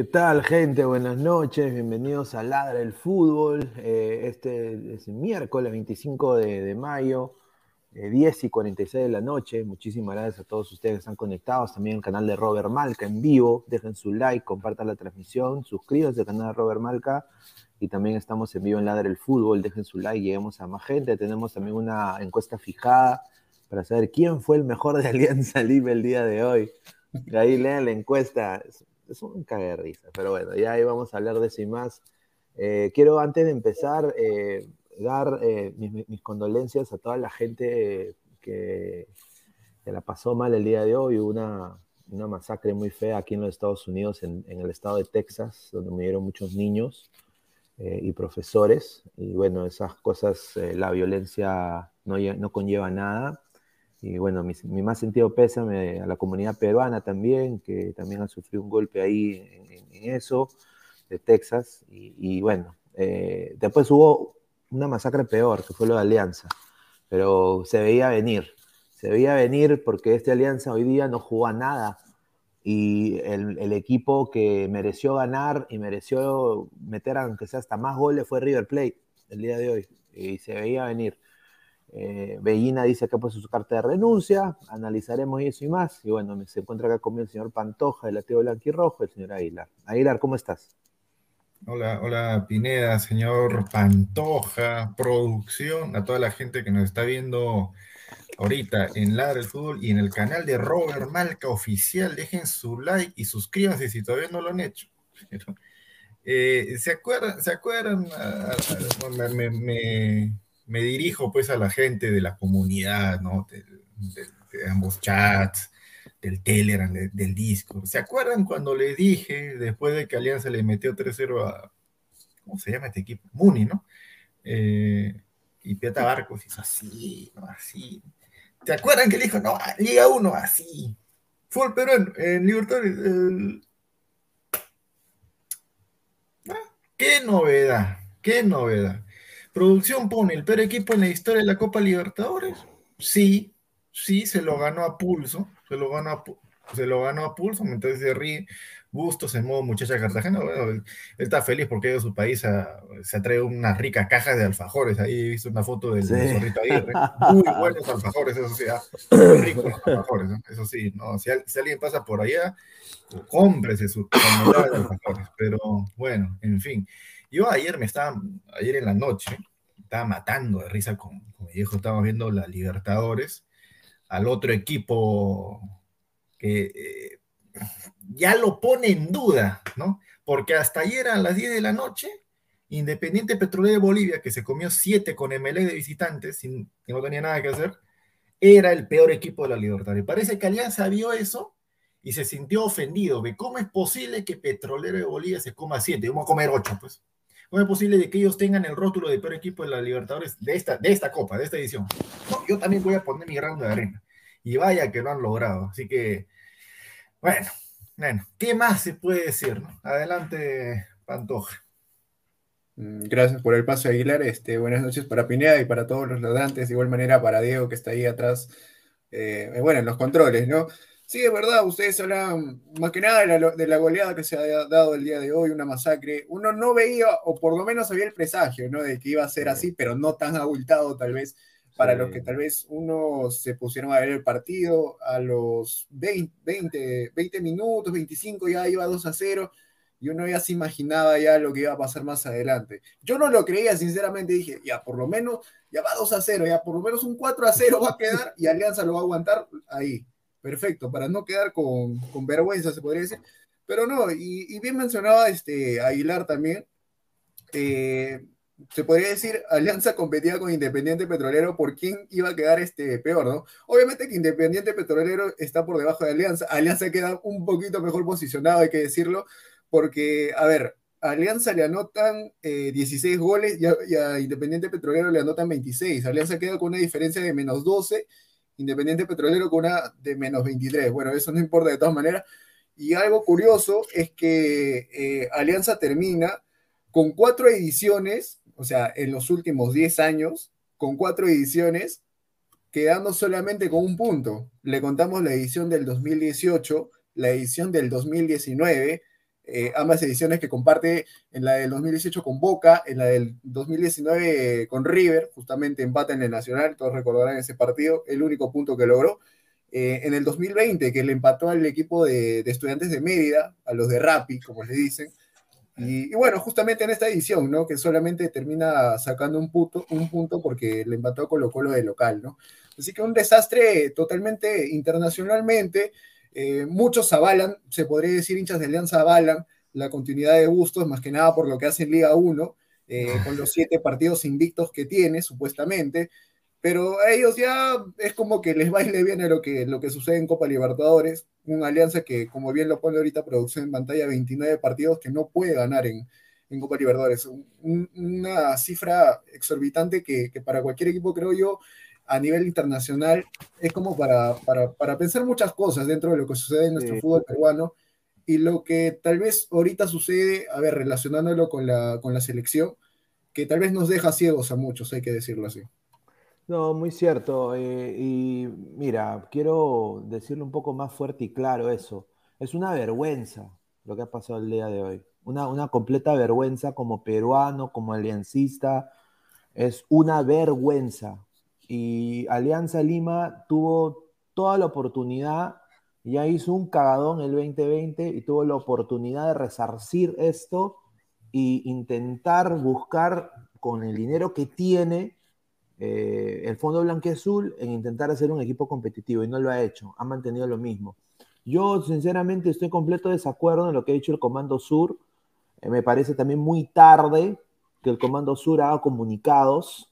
¿Qué tal, gente? Buenas noches, bienvenidos a Ladra el Fútbol. Eh, este es miércoles 25 de, mayo, 10 eh, y 46 de la noche. Muchísimas gracias a todos ustedes que están conectados. También el canal de Robert Malca en vivo. Dejen su like, compartan la transmisión, suscríbanse al canal de Robert Malca. Y también estamos en vivo en Ladra el Fútbol. Dejen su like, lleguemos a más gente. Tenemos también una encuesta fijada para saber quién fue el mejor de Alianza Lima el día de hoy. Ahí lean la encuesta es un cague de risa, pero bueno, ya ahí vamos a hablar de eso y más. Eh, quiero antes de empezar eh, dar eh, mis, condolencias a toda la gente que, la pasó mal el día de hoy. Hubo una, una masacre muy fea aquí en los Estados Unidos, en, el estado de Texas, donde murieron muchos niños y profesores. Y bueno, esas cosas, la violencia no, no conlleva nada. Y bueno, mi, más sentido pésame a la comunidad peruana también, que también ha sufrido un golpe ahí en, eso, de Texas. Y, bueno, eh, después hubo una masacre peor, que fue lo de Alianza, pero se veía venir. Se veía venir porque esta Alianza hoy día no jugó a nada. Y el, el, equipo que mereció ganar y mereció meter, aunque sea hasta más goles, fue River Plate el día de hoy. Y se veía venir. Eh, Bellina dice que ha su carta de renuncia, analizaremos eso y más. Y bueno, se encuentra acá conmigo el señor Pantoja, el ateo blanquirrojo, el señor Aguilar. Aguilar, ¿cómo estás? Hola, hola Pineda, señor Pantoja, producción, a toda la gente que nos está viendo ahorita en Ladra del Fútbol y en el canal de Robert Malca Oficial. Dejen su like y suscríbanse si todavía no lo han hecho. Eh, ¿Se acuerdan? ¿Se acuerdan? Ah, ah, me me dirijo pues a la gente de la comunidad, ¿no? De, ambos chats, del Telegram, del disco. ¿Se acuerdan cuando le dije, después de que Alianza le metió 3-0 a, ¿cómo se llama este equipo? Muni, ¿no? Eh, y Pieta Barcos hizo así. Así. ¿Se acuerdan que le dijo, no, Liga 1, así? Fue el peruano, en Libertadores. Ah, ¿Qué novedad? ¿Qué novedad? Producción pone el peor equipo en la historia de la Copa Libertadores. Sí, sí, se lo ganó a pulso, se lo ganó a, se lo ganó a pulso, entonces se ríe. Bustos en modo muchacha Cartagena, bueno, él, está feliz porque de su país se ha traído unas ricas cajas de alfajores. Ahí he visto una foto del, zorrito Aguirre. Muy buenos alfajores, eso sí, ah, muy ricos alfajores, eso sí. ¿no? Si, alguien pasa por allá, cómprese su de alfajores. Pero bueno, en fin. Yo ayer me estaba, ayer en la noche, estaba matando de risa con, mi hijo, estábamos viendo la Libertadores, al otro equipo que eh, ya lo pone en duda, ¿no? Porque hasta ayer a las 10 de la noche, Independiente Petrolero de Bolivia, que se comió 7 con MLE de visitantes, sin, que no tenía nada que hacer, era el peor equipo de la Libertadores. Parece que Alianza vio eso y se sintió ofendido. ¿Cómo es posible que Petrolero de Bolivia se coma 7? Vamos a comer 8, pues. ¿Cómo es posible de que ellos tengan el rótulo de peor equipo de la Libertadores de esta, de esta Copa, de esta edición? yo también voy a poner mi grano de arena. Y vaya que lo han logrado. Así que, bueno, bueno, ¿qué más se puede decir? Adelante, Pantoja. Mm, gracias por el paso, Aguilar. Este, buenas noches para Pineda y para todos los ladrantes. De igual manera para Diego, que está ahí atrás. Eh, bueno, en los controles, ¿no? Sí, es verdad, ustedes hablan más que nada de la, goleada que se ha dado el día de hoy, una masacre. Uno no veía, o por lo menos había el presagio, ¿no? De que iba a ser así, pero no tan abultado tal vez para los que tal vez uno se pusieron a ver el partido a los 20, 20, 20 minutos, 25 ya iba 2 a 0 y uno ya se imaginaba ya lo que iba a pasar más adelante. Yo no lo creía, sinceramente dije, ya por lo menos, ya va 2 a 0, ya por lo menos un 4 a 0 va a quedar y Alianza lo va a aguantar ahí perfecto, para no quedar con, vergüenza, se podría decir. Pero no, y, bien mencionaba este Aguilar también, eh, se podría decir, Alianza competía con Independiente Petrolero por quién iba a quedar este peor, ¿no? Obviamente que Independiente Petrolero está por debajo de Alianza, Alianza queda un poquito mejor posicionado, hay que decirlo, porque, a ver, Alianza le anotan 16 eh, goles y y a, Independiente Petrolero le anotan 26, Alianza queda con una diferencia de menos 12 Independiente Petrolero con una de menos 23. Bueno, eso no importa de todas maneras. Y algo curioso es que eh, Alianza termina con cuatro ediciones, o sea, en los últimos 10 años, con cuatro ediciones, quedando solamente con un punto. Le contamos la edición del 2018, la edición del 2019, eh, ambas ediciones que comparte en la del 2018 con Boca, en la del 2019 con River, justamente empata en el Nacional, todos recordarán ese partido, el único punto que logró. Eh, en el 2020, que le empató al equipo de, estudiantes de Mérida, a los de Rappi, como les dicen. Y, bueno, justamente en esta edición, ¿no? Que solamente termina sacando un, punto, un punto porque le empató a Colo Colo de local, ¿no? Así que un desastre totalmente internacionalmente. Eh, muchos avalan, se podría decir hinchas de Alianza avalan la continuidad de Bustos, más que nada por lo que hace en Liga 1, eh, con los siete partidos invictos que tiene, supuestamente. Pero a ellos ya es como que les baile bien a lo que, lo que sucede en Copa Libertadores. Una alianza que, como bien lo pone ahorita producción en pantalla, 29 partidos que no puede ganar en, en Copa Libertadores. una cifra exorbitante que, que, para cualquier equipo, creo yo, a nivel internacional es como para, para, pensar muchas cosas dentro de lo que sucede en nuestro fútbol peruano y lo que tal vez ahorita sucede, a ver, relacionándolo con la, con la selección, que tal vez nos deja ciegos a muchos, hay que decirlo así. No, muy cierto. Eh, y mira, quiero decirlo un poco más fuerte y claro eso. Es una vergüenza lo que ha pasado el día de hoy. Una, una completa vergüenza como peruano, como aliancista. Es una vergüenza y Alianza Lima tuvo toda la oportunidad, ya hizo un cagadón el 2020 y tuvo la oportunidad de resarcir esto e intentar buscar con el dinero que tiene eh, el Fondo Blanqueazul en intentar hacer un equipo competitivo y no lo ha hecho, ha mantenido lo mismo. Yo sinceramente estoy completo desacuerdo en lo que ha dicho el Comando Sur. Eh, me parece también muy tarde que el Comando Sur haga comunicados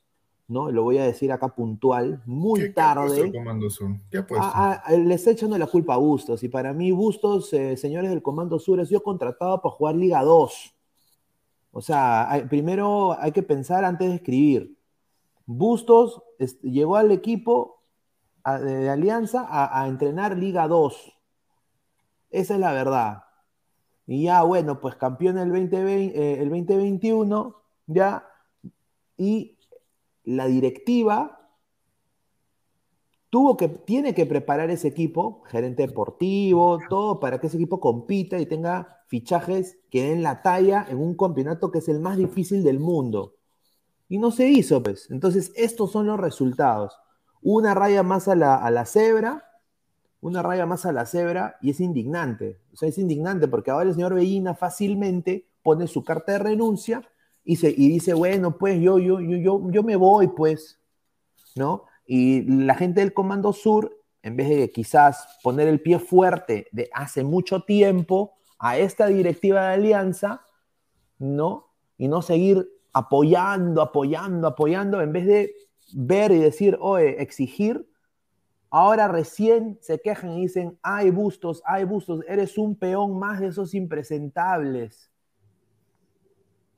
¿no? Lo voy a decir acá puntual, muy tarde. ¿Qué, Comando Sur? ¿Qué? Ah, ah, les echando la culpa a Bustos. Y para mí, Bustos, eh, señores del Comando Sur, ha sido contratado para jugar Liga 2. O sea, primero hay que pensar antes de escribir. Bustos llegó al equipo de Alianza a, entrenar Liga 2. Esa es la verdad. Y ya, bueno, pues campeón el, 2020, eh, el 2021, ya. Y la directiva tuvo que, tiene que preparar ese equipo, gerente deportivo, todo, para que ese equipo compita y tenga fichajes que den la talla en un campeonato que es el más difícil del mundo. Y no se hizo, pues. Entonces, estos son los resultados. Una raya más a la, a la cebra, una raya más a la cebra, y es indignante. O sea, es indignante porque ahora el señor Bellina fácilmente pone su carta de renuncia y, dice, bueno, pues yo, yo, yo, yo, yo me voy, pues, ¿no? Y la gente del Comando Sur, en vez de quizás poner el pie fuerte de hace mucho tiempo a esta directiva de alianza, ¿no? Y no seguir apoyando, apoyando, apoyando, en vez de ver y decir, oye, exigir, ahora recién se quejan y dicen, ay, bustos, ay, bustos, eres un peón más de esos impresentables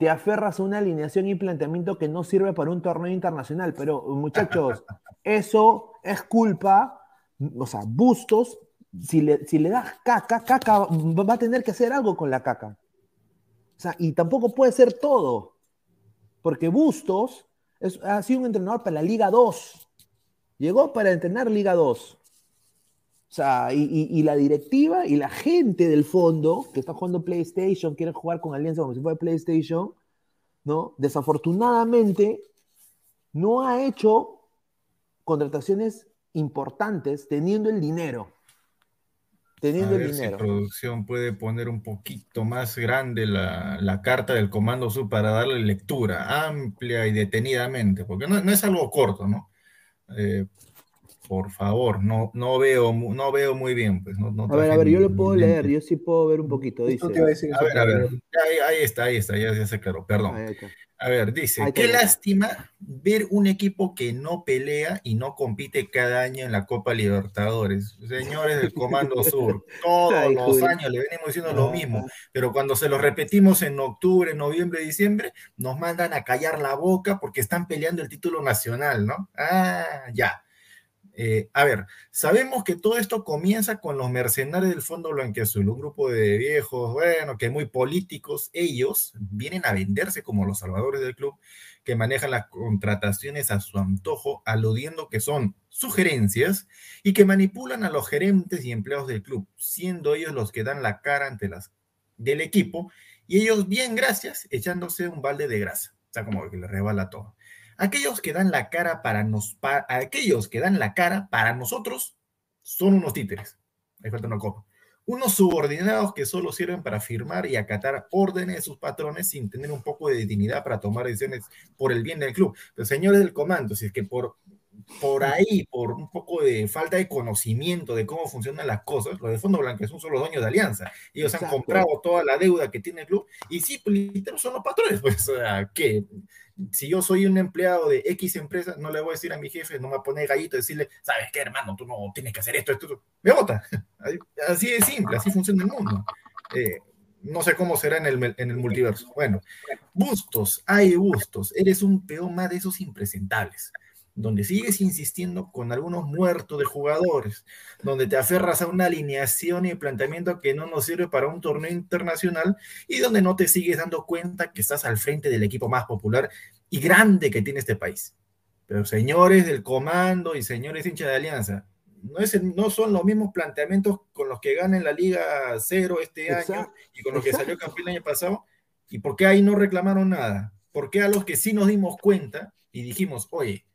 te aferras a una alineación y planteamiento que no sirve para un torneo internacional. Pero, muchachos, eso es culpa, o sea, Bustos, si le, si le das caca, caca va a tener que hacer algo con la caca. O sea, y tampoco puede ser todo, porque Bustos ha sido un entrenador para la Liga 2. Llegó para entrenar Liga 2. O sea, y, la directiva y la gente del fondo que está jugando PlayStation, quiere jugar con Alianza como si fuera PlayStation, ¿no? Desafortunadamente, no ha hecho contrataciones importantes teniendo el dinero. Teniendo el dinero. Si producción puede poner un poquito más grande la, carta del Comando Sur para darle lectura amplia y detenidamente, porque no, no es algo corto, ¿no? Eh, por favor, no, no, veo, no veo muy bien. Pues, no, a ver, a ver, yo lo puedo leer, yo sí puedo ver un poquito. Dice. A, ver, a ver, ahí, está, ahí está, ya, se aclaró, perdón. A ver, dice, qué lástima ver un equipo que no pelea y no compite cada año en la Copa Libertadores. Señores del Comando Sur, todos los años le venimos diciendo lo mismo, pero cuando se lo repetimos en octubre, noviembre, diciembre, nos mandan a callar la boca porque están peleando el título nacional, ¿no? Ah, ya. Eh, a ver, sabemos que todo esto comienza con los mercenarios del Fondo Blanqueazul, un grupo de viejos, bueno, que muy políticos, ellos vienen a venderse como los salvadores del club, que manejan las contrataciones a su antojo, aludiendo que son sugerencias y que manipulan a los gerentes y empleados del club, siendo ellos los que dan la cara ante las del equipo y ellos, bien, gracias, echándose un balde de grasa. O sea, como que le rebala todo. Aquellos que dan la cara para nos, aquellos que dan la cara para nosotros son unos títeres. Ahí falta una copa. Unos subordinados que solo sirven para firmar y acatar órdenes de sus patrones sin tener un poco de dignidad para tomar decisiones por el bien del club. Pero señores del comando, si es que por por ahí, por un poco de falta de conocimiento de cómo funcionan las cosas, los de Fondo Blanco son los dueños de Alianza. Ellos han comprado toda la deuda que tiene el club y sí, pues, son los patrones. Pues, o sea, que si yo soy un empleado de X empresa, no le voy a decir a mi jefe, no me va a poner gallito decirle, ¿sabes qué, hermano? Tú no tienes que hacer esto, esto, Me vota. Así de simple, así funciona el mundo. Eh, no sé cómo será en el, en el multiverso. Bueno, bustos, hay bustos. Eres un peón más de esos impresentables donde sigues insistiendo con algunos muertos de jugadores, donde te aferras a una alineación y planteamiento que no nos sirve para un torneo internacional y donde no te sigues dando cuenta que estás al frente del equipo más popular y grande que tiene este país. Pero señores del comando y señores hinchas de Alianza, no, es, no son los mismos planteamientos con los que ganan la Liga Cero este año y con los que salió campeón el año pasado. ¿Y por qué ahí no reclamaron nada? ¿Por qué a los que sí nos dimos cuenta y dijimos, oye,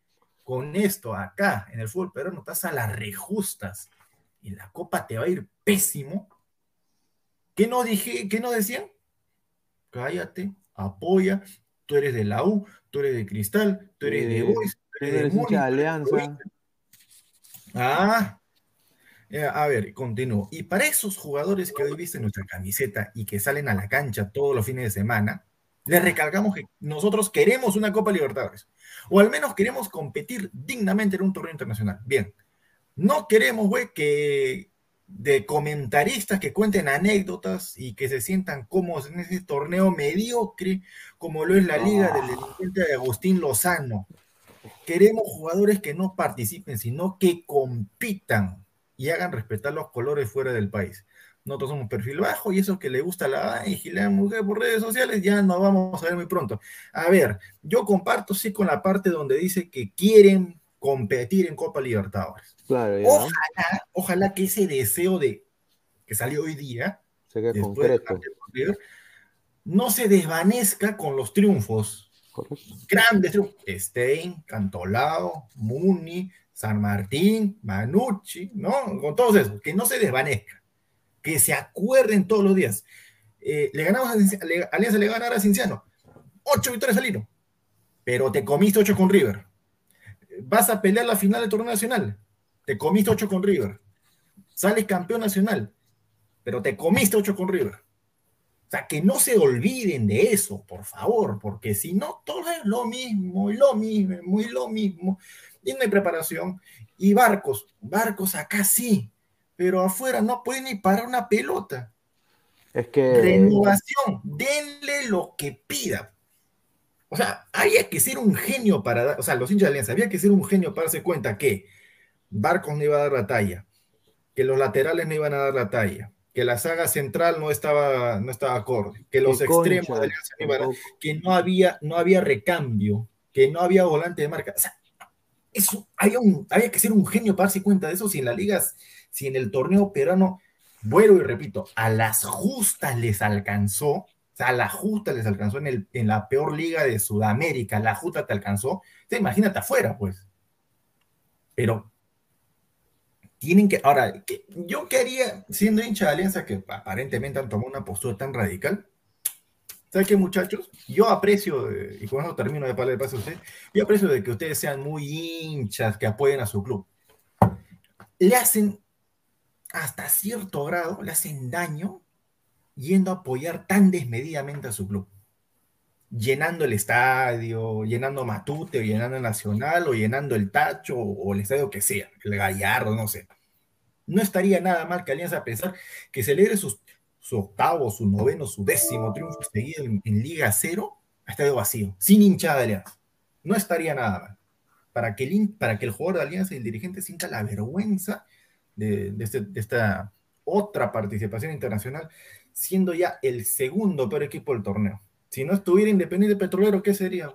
con esto acá en el fútbol peruano estás a las rejustas y la copa te va a ir pésimo. ¿Qué no dije, qué no decían? Cállate, apoya, tú eres de la U, tú eres de Cristal, tú eres de Boys, tú eres, de, Alianza. Ah, a ver, continúo. Y para esos jugadores que hoy visten nuestra camiseta y que salen a la cancha todos los fines de semana, les recalcamos que nosotros queremos una Copa Libertadores o al menos queremos competir dignamente en un torneo internacional. Bien, no queremos, güey, que de comentaristas que cuenten anécdotas y que se sientan cómodos en ese torneo mediocre como lo es la liga del delincuente de Agustín Lozano. Queremos jugadores que no participen, sino que compitan y hagan respetar los colores fuera del país nosotros somos perfil bajo y eso que le gusta la la mujer por redes sociales, ya nos vamos a ver muy pronto. A ver, yo comparto sí con la parte donde dice que quieren competir en Copa Libertadores. Claro, Ojalá, ojalá que ese deseo de que salió hoy día, no se desvanezca con los triunfos. Grandes triunfos. Stein, Cantolao, Muni, San Martín, Manucci, ¿no? Con todos esos, que no se desvanezca que se acuerden todos los días. Eh, le ganamos a Alianza, le ganar a Cinciano. Ocho victorias al. Pero te comiste ocho con River. Vas a pelear la final del torneo nacional. Te comiste ocho con River. Sales campeón nacional. Pero te comiste ocho con River. O sea, que no se olviden de eso, por favor, porque si no, todo es lo mismo, y lo mismo, muy lo mismo. Y no hay preparación. Y barcos, barcos acá sí, pero afuera no puede ni parar una pelota. Es que. Renovación, denle lo que pida. O sea, había que ser un genio para dar, o sea, los hinchas de Alianza, había que ser un genio para darse cuenta que Barcos no iba a dar la talla, que los laterales no iban a dar la talla, que la saga central no estaba, no estaba acorde, que los extremos de Alianza no iban a, que no había, no había recambio, que no había volante de marca. O sea, eso, había, un, había que ser un genio para darse cuenta de eso si en las ligas si en el torneo peruano, vuelvo y repito, a las justas les alcanzó, o sea, a la justa les alcanzó en, el, en la peor liga de Sudamérica, la justa te alcanzó, te imagínate afuera, pues. Pero tienen que, ahora, yo quería, siendo hincha de Alianza, que aparentemente han tomado una postura tan radical, ¿Sabes qué, muchachos? Yo aprecio, y con eso termino de hablar de paso a usted, yo aprecio de que ustedes sean muy hinchas, que apoyen a su club. Le hacen hasta cierto grado le hacen daño yendo a apoyar tan desmedidamente a su club. Llenando el estadio, llenando Matute, o llenando Nacional, o llenando el Tacho, o el estadio que sea, el Gallardo, no sé. No estaría nada mal que Alianza pensar que celebre su octavo, su noveno, su décimo triunfo seguido en, Liga Cero a estadio vacío, sin hinchada de Alianza. No estaría nada mal. Para que, el, para que el jugador de Alianza y el dirigente sienta la vergüenza este, de, esta otra participación internacional, siendo ya el segundo peor equipo del torneo. Si no estuviera Independiente Petrolero, ¿qué sería?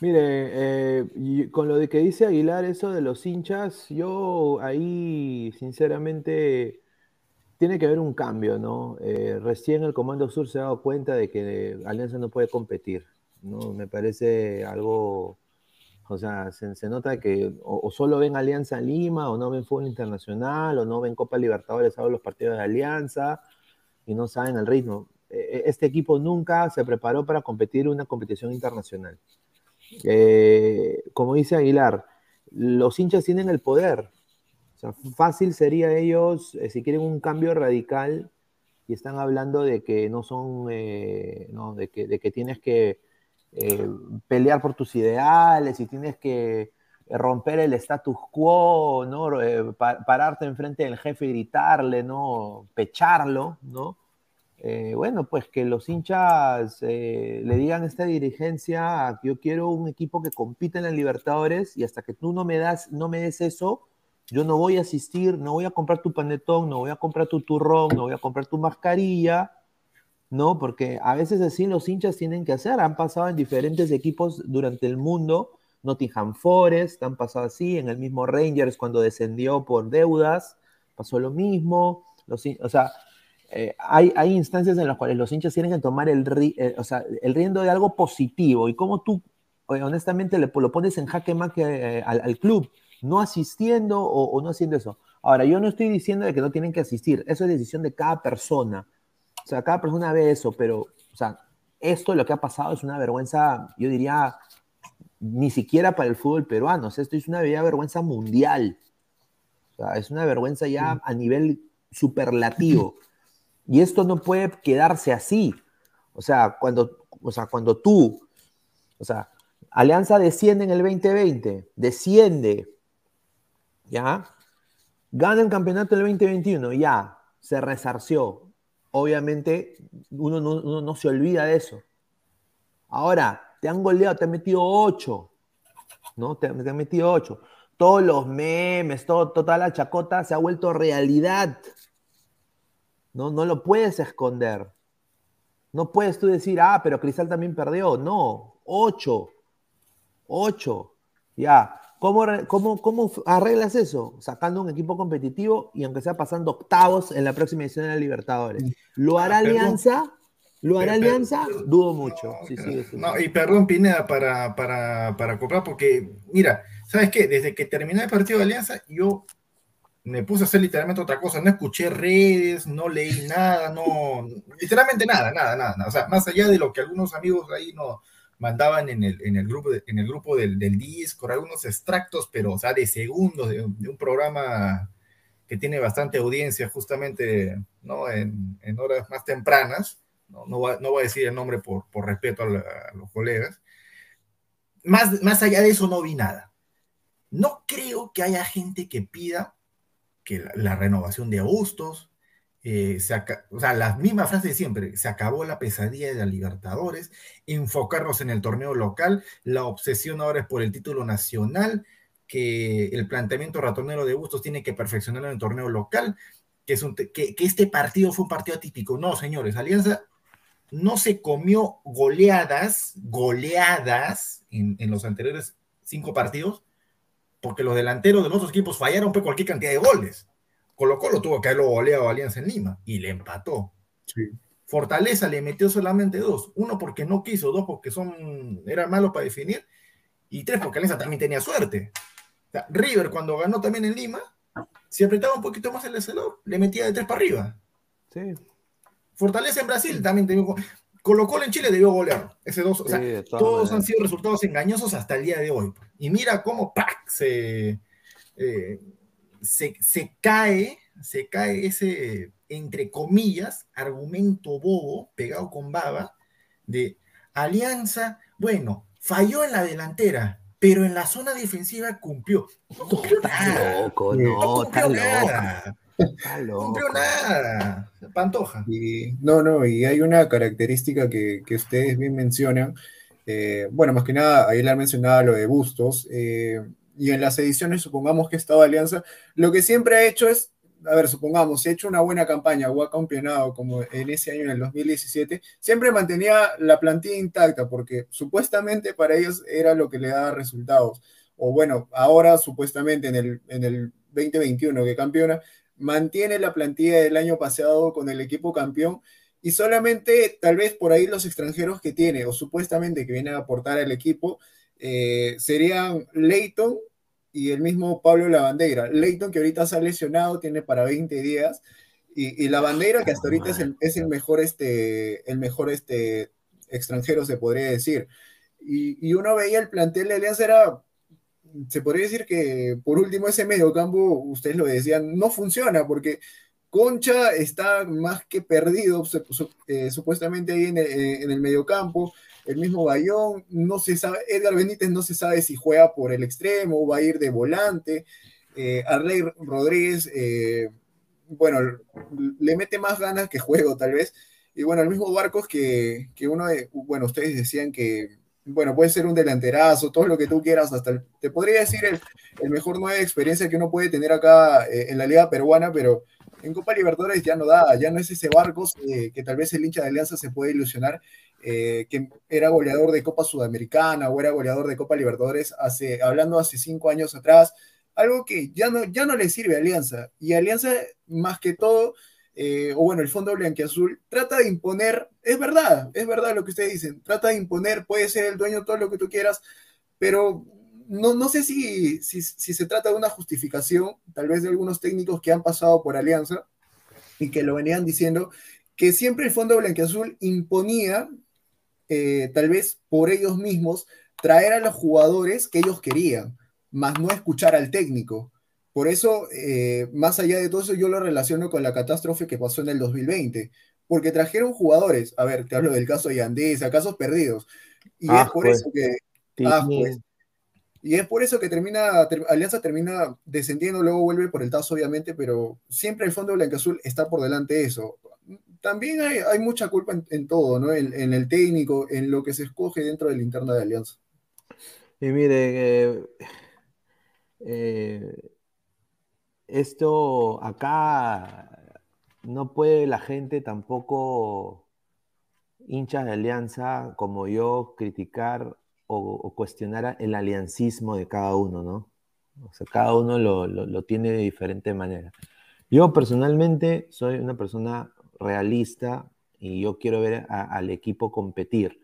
Mire, eh, con lo de que dice Aguilar, eso de los hinchas, yo ahí sinceramente tiene que haber un cambio, ¿no? Eh, recién el Comando Sur se ha dado cuenta de que Alianza no puede competir, ¿no? Me parece algo, o sea, se, nota que o, solo ven Alianza Lima, o no ven fútbol internacional, o no ven Copa Libertadores, saben los partidos de Alianza, y no saben el ritmo. E, e, este equipo nunca se preparó para competir una competición internacional. Eh, como dice Aguilar, los hinchas tienen el poder, o sea, fácil sería ellos, eh, si quieren un cambio radical, y están hablando de que no son, eh, no, de, que, de que tienes que eh, pelear por tus ideales y tienes que romper el status quo, ¿no? pararte enfrente del jefe y gritarle, ¿no? Pecharlo, ¿no? bueno, pues que los hinchas le digan a esta dirigencia, yo quiero un equipo que compita en la Libertadores y hasta que tú no me das, no me des eso, yo no voy a asistir, no voy a comprar tu panetón, no voy a comprar tu turrón, no voy a comprar tu mascarilla, ¿no? Porque a veces así los hinchas tienen que hacer. Han pasado en diferentes equipos durante el mundo. Nottingham Forest, han pasado así, en el mismo Rangers cuando descendió por deudas, pasó lo mismo. Los, o sea, eh, hay, hay, instancias en las cuales los hinchas tienen que tomar el, eh, o sea, el riendo de algo positivo. Y como tú, honestamente, le, lo pones en jaque que al, al club no asistiendo o, no haciendo eso. Ahora, yo no estoy diciendo de que no tienen que asistir, eso es decisión de cada persona. O sea, cada persona ve eso, pero, o sea, esto lo que ha pasado es una vergüenza, yo diría, ni siquiera para el fútbol peruano, o sea, esto es una vergüenza mundial. O sea, es una vergüenza ya a nivel superlativo. Y esto no puede quedarse así. O sea, cuando, o sea, cuando tú, o sea, Alianza desciende en el 2020, desciende, ¿ya? Gana el campeonato del 2021, ya, se resarció. Obviamente, uno no, se olvida de eso. Ahora, te han goleado, te han metido 8, ¿no? Te, han metido 8. Todos los memes, todo, toda la chacota se ha vuelto realidad. ¿no? no lo puedes esconder. No puedes tú decir, ah, pero Cristal también perdió. No, 8. 8. Ya, ¿Cómo, cómo, ¿Cómo arreglas eso? Sacando un equipo competitivo y aunque sea pasando octavos en la próxima edición de la Libertadores. ¿Lo hará Alianza? ¿Lo hará Alianza? Dudo mucho. No, y perdón, Pineda, para, para, para comprar, porque, mira, ¿sabes qué? Desde que terminé el partido de Alianza, yo me puse a hacer literalmente otra cosa. No escuché redes, no leí nada, no. Literalmente nada, nada, nada. O sea, más allá de lo que algunos amigos ahí no, mandaban en el, en el grupo, en el grupo del, del Discord algunos extractos, pero, o sea, de segundos de, un programa que tiene bastante audiencia justamente, ¿no? En, en horas más tempranas, no, no, voy, no, voy a decir el nombre por, por respeto a, los colegas. Más, más allá de eso no vi nada. No creo que haya gente que pida que la, la renovación de Augustos, eh, o sea, las mismas frases de siempre, se acabó la pesadilla de la Libertadores, enfocarnos en el torneo local, la obsesión ahora es por el título nacional, que el planteamiento ratonero de Bustos tiene que perfeccionarlo en el torneo local, que, es que, este partido fue un partido atípico. No, señores, Alianza no se comió goleadas, goleadas en, los anteriores cinco partidos, porque los delanteros de los otros equipos fallaron por cualquier cantidad de goles. Colo Colo tuvo que haberlo goleado a Alianza en Lima y le empató. Fortaleza le metió solamente dos. Uno porque no quiso, dos porque son, eran malos para definir y tres porque Alianza también tenía suerte. River cuando ganó también en Lima, si apretaba un poquito más el acelerador, le metía de tres para arriba. Fortaleza en Brasil también tenía... Colo Colo en Chile debió golear. Ese dos, todos han sido resultados engañosos hasta el día de hoy. Y mira cómo ¡pac! se... Eh, se, cae, se cae ese, entre comillas, argumento bobo, pegado con baba, de Alianza, bueno, falló en la delantera, pero en la zona defensiva cumplió. No cumplió nada. Loco, no, cumplió nada. No cumplió nada. Pantoja. no, no, y hay una característica que, ustedes bien mencionan. Eh, bueno, más que nada, ahí le han mencionado lo de Bustos. Eh, y en las ediciones, supongamos que estaba Alianza, lo que siempre ha hecho es, a ver, supongamos, si ha hecho una buena campaña o ha campeonado como en ese año, en el 2017, siempre mantenía la plantilla intacta porque supuestamente para ellos era lo que le daba resultados. O bueno, ahora supuestamente en el, en el 2021 que campeona, mantiene la plantilla del año pasado con el equipo campeón y solamente tal vez por ahí los extranjeros que tiene o supuestamente que vienen a aportar al equipo eh, serían Leighton y el mismo Pablo Lavandeira. Leighton que ahorita se ha lesionado, tiene para 20 días y, la bandera que hasta ahorita es el, mejor este el mejor este extranjero se podría decir. Y, y uno veía el plantel de Alianza era se podría decir que por último ese mediocampo, ustedes lo decían, no funciona porque Concha está más que perdido eh, supuestamente ahí en el, eh, en el mediocampo. El mismo Bayón, no se sabe, Edgar Benítez no se sabe si juega por el extremo o va a ir de volante. Eh, Arley Rodríguez, eh, bueno, le mete más ganas que juego tal vez. Y bueno, el mismo Barcos que, que uno de, bueno, ustedes decían que bueno, puede ser un delanterazo, todo lo que tú quieras, hasta te podría decir el, mejor nueve de experiencia que uno puede tener acá eh, en la liga peruana, pero en Copa Libertadores ya no da, ya no es ese Barcos eh, que tal vez el hincha de Alianza se puede ilusionar, eh, que era goleador de Copa Sudamericana o era goleador de Copa Libertadores, hace, hablando hace cinco años atrás, algo que ya no, ya no le sirve a Alianza, y Alianza más que todo eh, o bueno, el fondo blanquiazul, trata de imponer, es verdad, es verdad lo que ustedes dicen, trata de imponer, puede ser el dueño todo lo que tú quieras, pero no, no sé si, si, se trata de una justificación, tal vez de algunos técnicos que han pasado por Alianza y que lo venían diciendo, que siempre el fondo blanquiazul imponía, eh, tal vez por ellos mismos, traer a los jugadores que ellos querían, más no escuchar al técnico. Por eso, eh, más allá de todo eso, yo lo relaciono con la catástrofe que pasó en el 2020, porque trajeron jugadores, a ver, te hablo del caso de Yandés, a casos perdidos, y es por eso que... Ah, pues. y es por eso que termina, Alianza termina descendiendo, luego vuelve por el tazo, obviamente, pero siempre el fondo azul está por delante de eso. También hay, mucha culpa en, todo, ¿no? En, el técnico, en lo que se escoge dentro de la interna de Alianza. Y mire, eh, eh esto acá no puede la gente tampoco, hinchas de alianza como yo, criticar o, cuestionar el aliancismo de cada uno, ¿no? O sea, cada uno lo, tiene de diferente manera. Yo personalmente soy una persona realista y yo quiero ver al equipo competir.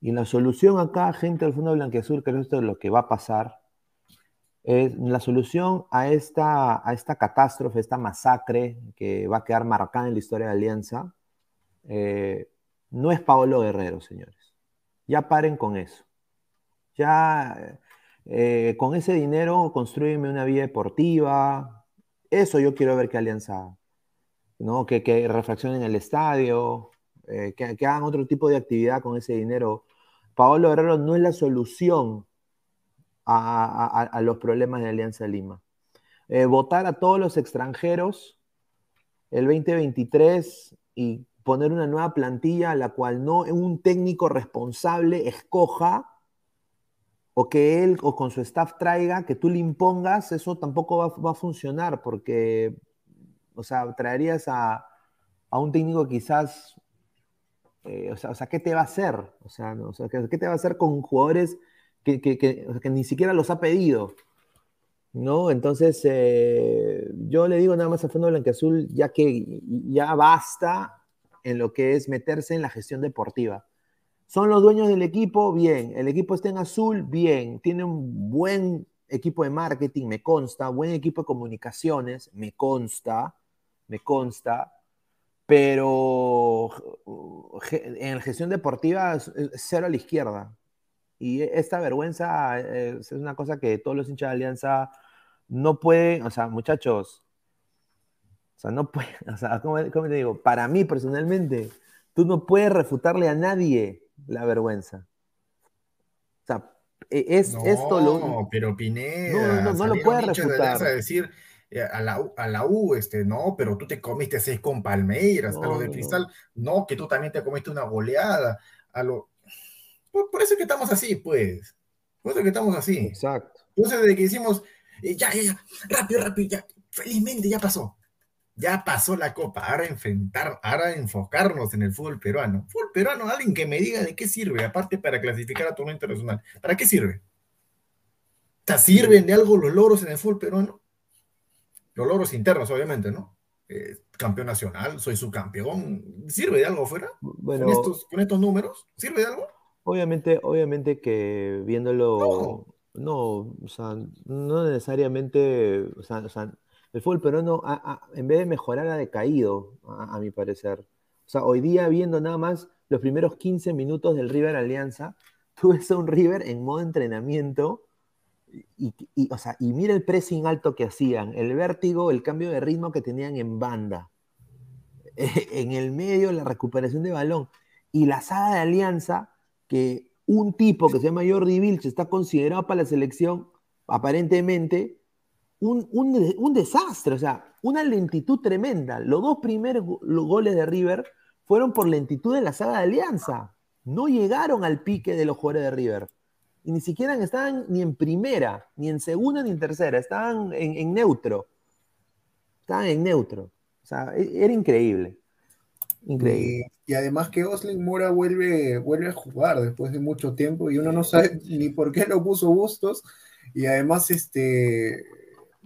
Y la solución acá, gente del Fondo Blanqueazul, que esto es lo que va a pasar, es la solución a esta, a esta catástrofe, esta masacre que va a quedar marcada en la historia de Alianza, eh, no es Paolo Guerrero, señores. Ya paren con eso. Ya eh, con ese dinero construyenme una vía deportiva. Eso yo quiero ver que Alianza, ¿no? que, que reflexionen el estadio, eh, que, hagan otro tipo de actividad con ese dinero. Paolo Guerrero no es la solución a, los problemas de Alianza Lima. Eh, votar a todos los extranjeros el 2023 y poner una nueva plantilla a la cual no un técnico responsable escoja o que él o con su staff traiga, que tú le impongas, eso tampoco va, a funcionar porque, o sea, traerías a, un técnico quizás, eh, o, sea, ¿qué te va a hacer? O sea, ¿qué te va a hacer con jugadores que, ni siquiera los ha pedido. ¿no? Entonces, eh, yo le digo nada más a Fondo Blanqueazul, ya que ya basta en lo que es meterse en la gestión deportiva. Son los dueños del equipo, bien. El equipo está en azul, bien. Tiene un buen equipo de marketing, me consta. Buen equipo de comunicaciones, me consta. Me consta. Pero en gestión deportiva, cero a la izquierda. Y esta vergüenza es una cosa que todos los hinchas de Alianza no pueden, o sea, muchachos, o sea, no pueden, o sea, ¿cómo, te digo? Para mí personalmente, tú no puedes refutarle a nadie la vergüenza. O sea, e, es esto lo. No, pero Pineda. No, no, lo puedes refutar. a decir a la, a la U, este, no, pero tú te comiste seis con Palmeiras, a los de Cristal, no, que tú también te comiste una goleada, a lo, por, eso es que estamos así, pues. Por eso es que estamos así. Exacto. Entonces, desde que hicimos, eh, ya, ya, ya, rápido, rápido, ya, felizmente ya pasó. Ya pasó la copa. Ahora enfrentar, ahora enfocarnos en el fútbol peruano. Fútbol peruano, alguien que me diga de qué sirve, aparte para clasificar a torneo internacional. ¿Para qué sirve? ¿Sirven de algo los logros en el fútbol peruano? Los logros internos, obviamente, ¿no? Eh, campeón nacional, soy subcampeón. ¿Sirve de algo fuera? Bueno, ¿Con, estos, ¿Con estos números? ¿Sirve de algo? Obviamente, obviamente que viéndolo, no, o sea, no necesariamente, o sea, o sea, el fútbol peruano en vez de mejorar ha decaído, a, a mi parecer. O sea, hoy día viendo nada más los primeros 15 minutos del River Alianza, tú ves a un River en modo entrenamiento y, o sea, y mira el pressing alto que hacían, el vértigo, el cambio de ritmo que tenían en banda, en el medio la recuperación de balón y la saga de Alianza que un tipo que se llama Jordi Vilch está considerado para la selección, aparentemente, un, un- un desastre, o sea, una lentitud tremenda. Los dos primeros goles de River fueron por lentitud de la saga de Alianza. No llegaron al pique de los jugadores de River. Y ni siquiera estaban ni en primera, ni en segunda, ni en tercera. Estaban en, neutro. Estaban en neutro. O sea, e- era increíble. Increíble. Y, además que Oslin Mora vuelve, vuelve a jugar después de mucho tiempo y uno no sabe ni por qué lo puso Bustos. Y además, este,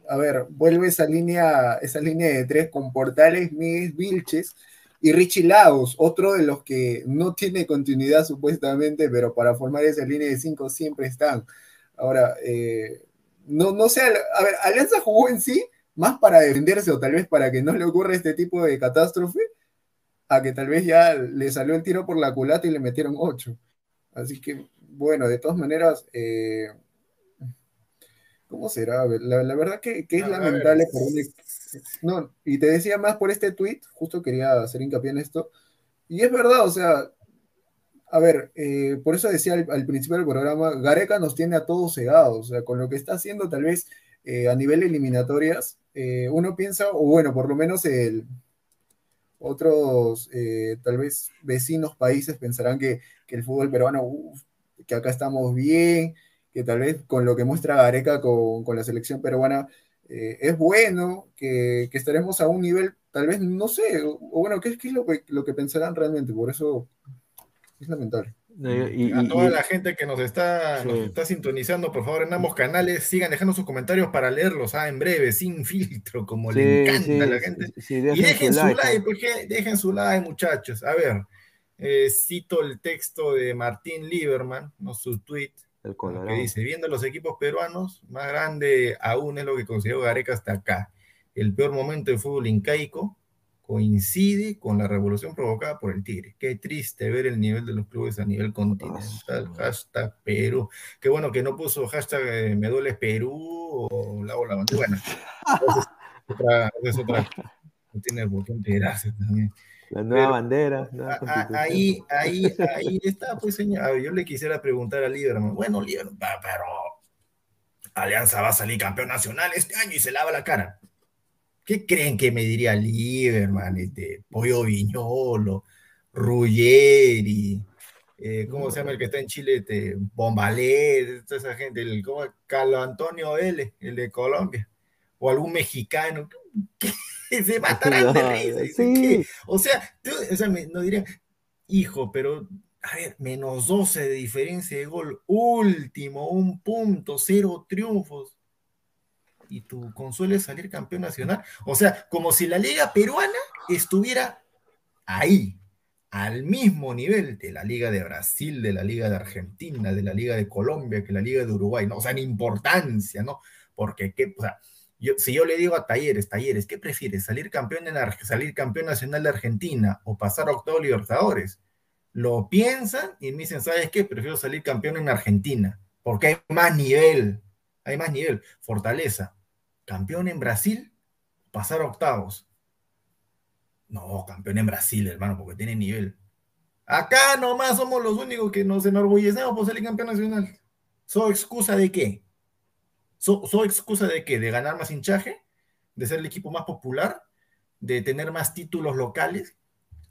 a ver, vuelve esa línea, esa línea de tres con Portales, Miguel Vilches y Richie Lagos, otro de los que no tiene continuidad supuestamente, pero para formar esa línea de cinco siempre están. Ahora, eh, no, no sé, a ver, Alianza jugó en sí más para defenderse o tal vez para que no le ocurra este tipo de catástrofe, a que tal vez ya le salió el tiro por la culata y le metieron ocho. Así que, bueno, de todas maneras, eh, ¿cómo será? La, la verdad que, que es A- lamentable ver. por un No, y te decía más por este tweet, justo quería hacer hincapié en esto, y es verdad, o sea, a ver, eh, por eso decía al, al principio del programa, Gareca nos tiene a todos cegados, o sea, con lo que está haciendo tal vez eh, a nivel eliminatorias, eh, uno piensa, o bueno, por lo menos el, otros, eh, tal vez vecinos países pensarán que, que el fútbol peruano, uf, que acá estamos bien, que tal vez con lo que muestra Gareca con, con la selección peruana eh, es bueno, que, que estaremos a un nivel, tal vez, no sé, o, o bueno, ¿qué, qué es lo que, lo que pensarán realmente? Por eso es lamentable. Y- a toda y- la gente que nos está, Sí. nos está sintonizando, por favor, en ambos canales, sigan dejando sus comentarios para leerlos ah, en breve, sin filtro, como Sí, le encanta sí, a la gente. sí, sí, y dejen su su like, porque dejen su like, muchachos. A ver, eh, cito el texto de Martín Lieberman, no su tweet, El que Colorado. dice, viendo los equipos peruanos, más grande aún es lo que consiguió Gareca hasta acá. El peor momento del fútbol incaico coincide con la revolución provocada por el Tigre. Qué triste ver el nivel de los clubes a nivel continental. Hashtag Perú. Qué bueno que no puso hashtag eh, me duele Perú o la ola. Bueno, es otra, es otra. No tiene por qué enterarse también. La nueva Pero- bandera, nueva A- ahí, ahí, ahí está, pues señor. Yo le quisiera preguntar a Lieberman. Bueno, Lieberman, pero Alianza va a salir campeón nacional este año y se lava la cara. ¿Qué creen que me diría Lieberman, este, Pollo Viñolo, Ruggeri, eh, ¿cómo se llama el que está en Chile? Este, Bombalet, toda esa gente, el, ¿cómo? Carlos Antonio L, el de Colombia, o algún mexicano, que se matarán de risa. Sí. O sea, tú- o sea, me- no diría, hijo, pero a ver, menos 12 de diferencia de gol, último, un punto, cero triunfos. Y tu consuelo es salir campeón nacional. O sea, como si la liga peruana estuviera ahí, al mismo nivel de la liga de Brasil, de la liga de Argentina, de la liga de Colombia, que la liga de Uruguay, ¿no? O sea, en importancia, ¿no? Porque, ¿qué? O sea, si yo le digo a Talleres, Talleres, ¿qué prefieres? ¿Salir campeón, en salir campeón nacional de Argentina o pasar a octavo Libertadores? Lo piensan y me dicen, ¿sabes qué? Prefiero salir campeón en Argentina, porque hay más nivel, hay más nivel, fortaleza. Campeón en Brasil, pasar a octavos. No, campeón en Brasil, hermano, porque tiene nivel. Acá nomás somos los únicos que nos enorgullecemos por salir campeón nacional. ¿So excusa de qué? ¿So, so excusa de qué? ¿De ganar más hinchaje? ¿De ser el equipo más popular? ¿De tener más títulos locales?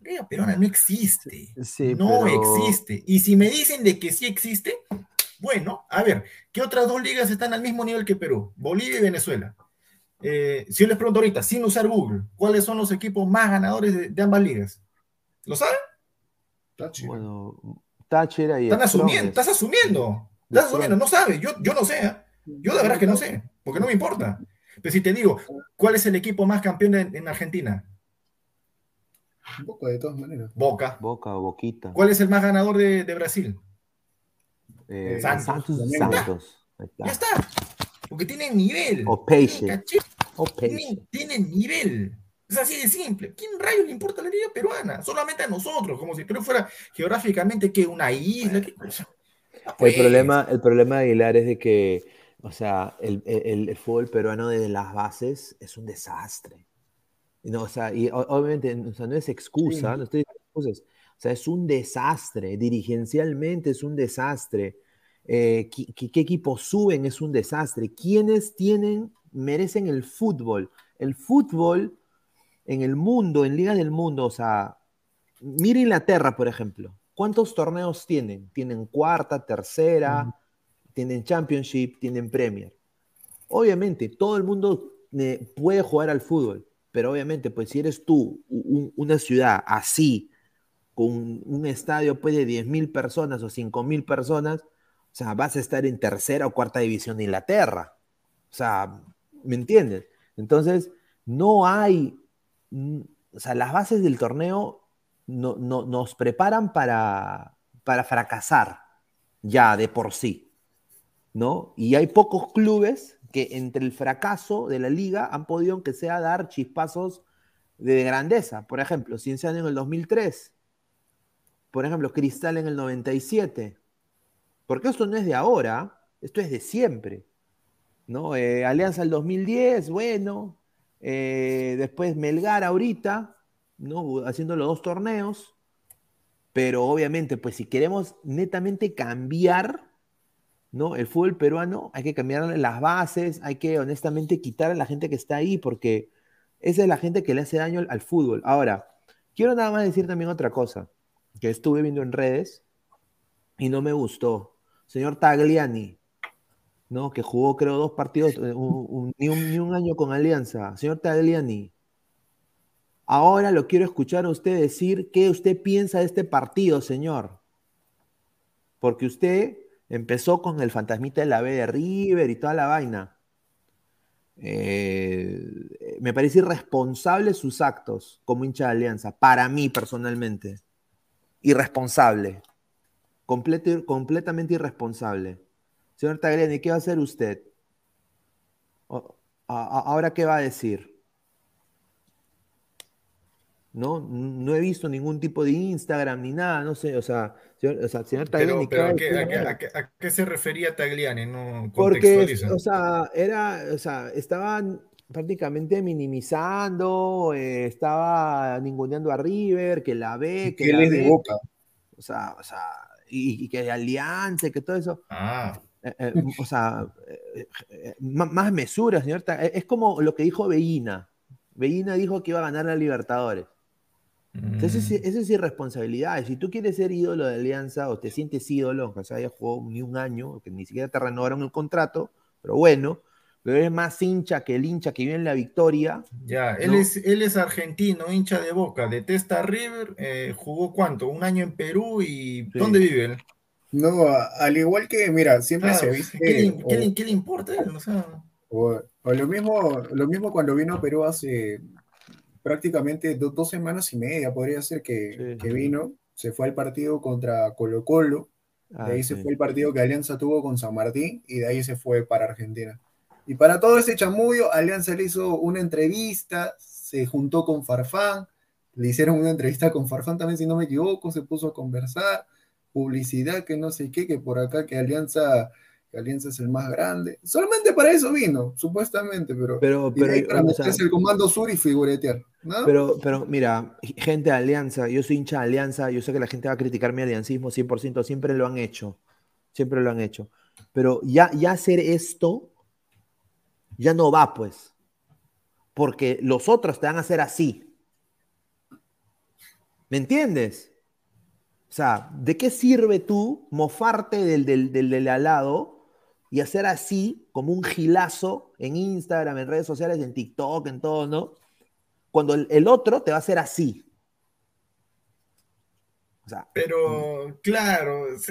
Liga peruana no existe. Sí, no pero- existe. Y si me dicen de que sí existe, bueno, a ver, ¿qué otras dos ligas están al mismo nivel que Perú? Bolivia y Venezuela. Eh, si yo les pregunto ahorita, sin usar Google, ¿cuáles son los equipos más ganadores de, de ambas ligas? ¿Lo saben? Bueno, Táchira y Están asumiendo, estás asumiendo. Estás asumiendo, no sabes. Yo, yo no sé. ¿eh? Yo de verdad que no sé, porque no me importa. Pero si te digo, ¿cuál es el equipo más campeón en, en Argentina? Boca, de todas maneras. Boca. Boca o Boquita. ¿Cuál es el más ganador de, de Brasil? Eh, Santos. Santos. Ya Santos. Está. Ya está. Porque tienen nivel. O Peixe. Tienen caché- O Peixe. Tienen, tienen nivel. Es así de simple. ¿Quién rayos le importa la liga peruana? Solamente a nosotros, como si Perú fuera geográficamente que una isla. ¿Qué cosa? El pues. problema, el problema de Aguilar es de que, o sea, el, el- el fútbol peruano desde las bases es un desastre. No, o sea, y obviamente, o sea, no es excusa, Sí. no estoy diciendo excusas. O sea, es un desastre. Dirigencialmente es un desastre. Eh, ¿qué, qué- qué equipos suben? Es un desastre. ¿Quiénes tienen, merecen el fútbol? El fútbol en el mundo, en ligas del mundo, o sea, mira Inglaterra, por ejemplo. ¿Cuántos torneos tienen? Tienen cuarta, tercera, tienen Championship, tienen Premier. Obviamente, todo el mundo eh, puede jugar al fútbol, pero obviamente, pues si eres tú, una ciudad así, con un estadio pues, de 10.000 personas o 5.000 personas, o sea, vas a estar en tercera o cuarta división de Inglaterra. O sea, ¿me entiendes? Entonces, no hay, mm, o sea, las bases del torneo no, no- nos preparan para, para fracasar ya de por sí, ¿no? Y hay pocos clubes que entre el fracaso de la liga han podido, aunque sea, dar chispazos de grandeza. Por ejemplo, Cienciano en el 2003, por ejemplo, Cristal en el 97, porque esto no es de ahora, esto es de siempre. ¿no? Eh, Alianza el 2010, bueno. eh, después Melgar ahorita, ¿no? Haciendo los dos torneos. Pero obviamente, pues si queremos netamente cambiar, ¿no? El fútbol peruano, hay que cambiarle las bases, hay que honestamente quitar a la gente que está ahí, porque esa es la gente que le hace daño al, fútbol. Ahora, quiero nada más decir también otra cosa, que estuve viendo en redes y no me gustó. Señor Tagliani, ¿no? Que jugó, creo, dos partidos, eh, un, ni un año con Alianza. Señor Tagliani, ahora lo quiero escuchar a usted decir qué usted piensa de este partido, señor. Porque usted empezó con el fantasmita de la B de River y toda la vaina. Eh, me parece irresponsable sus actos como hincha de Alianza, para mí personalmente. Irresponsable. Completamente irresponsable. Señor Tagliani, ¿qué va a hacer usted? ¿Ahora qué va a decir? ¿No? No he visto ningún tipo de Instagram ni nada, no sé, o sea, señor, o sea, señor Tagliani, Pero, ¿qué pero va ¿a qué, decir a, ahora? qué- a qué- a qué se refería Tagliani? No Porque, o sea, era, o sea, estaban prácticamente minimizando, eh, estaba ninguneando a River, que la ve, que la ve. Boca. O sea, o sea, y, y que Alianza, y que todo eso. Ah. Eh, eh, o sea, eh, eh, má- más mesura, señor. Es como lo que dijo Bellina. Bellina dijo que iba a ganar la Libertadores. Sea, Eso, es, eso es irresponsabilidad. Si tú quieres ser ídolo de Alianza o te sientes ídolo, aunque se haya jugado ni un año, que ni siquiera te renovaron el contrato, pero bueno, pero eres más hincha que el hincha que vive en la victoria. Ya, él, es, él es argentino, hincha de Boca, detesta a River, eh, jugó cuánto, un año en Perú y ¿dónde vive él? No, a- al igual que, mira, siempre Claro, se viste. ¿qué, le, o- qué le- qué le importa a él? O sea, O, o lo mismo, lo mismo cuando vino a Perú hace prácticamente do- dos semanas y media, podría ser que, que vino, se fue al partido contra Colo Colo, Ah, de ahí se sí. fue el partido que Alianza tuvo con San Martín y de ahí se fue para Argentina. Y para todo ese chamullo, Alianza le hizo una entrevista, se juntó con Farfán, le hicieron una entrevista con Farfán también, si no me equivoco, se puso a conversar, publicidad, que no sé qué, que por acá que Alianza, que Alianza es el más grande. Solamente para eso vino, supuestamente, pero, Pero- ahí pero, para o sea- meterse el comando sur y figuretear. ¿no? Pero, pero mira, gente de Alianza, yo soy hincha de Alianza, yo sé que la gente va a criticar mi aliancismo 100%, siempre lo han hecho, siempre lo han hecho. Pero ya, ya hacer esto, ya no va, pues. Porque los otros te van a hacer así. ¿Me entiendes? O sea, ¿de qué sirve tú mofarte del, del, del, del al lado y hacer así, como un gilazo en Instagram, en redes sociales, en TikTok, en todo, ¿no? Cuando el, el otro te va a hacer así. pero, claro, es,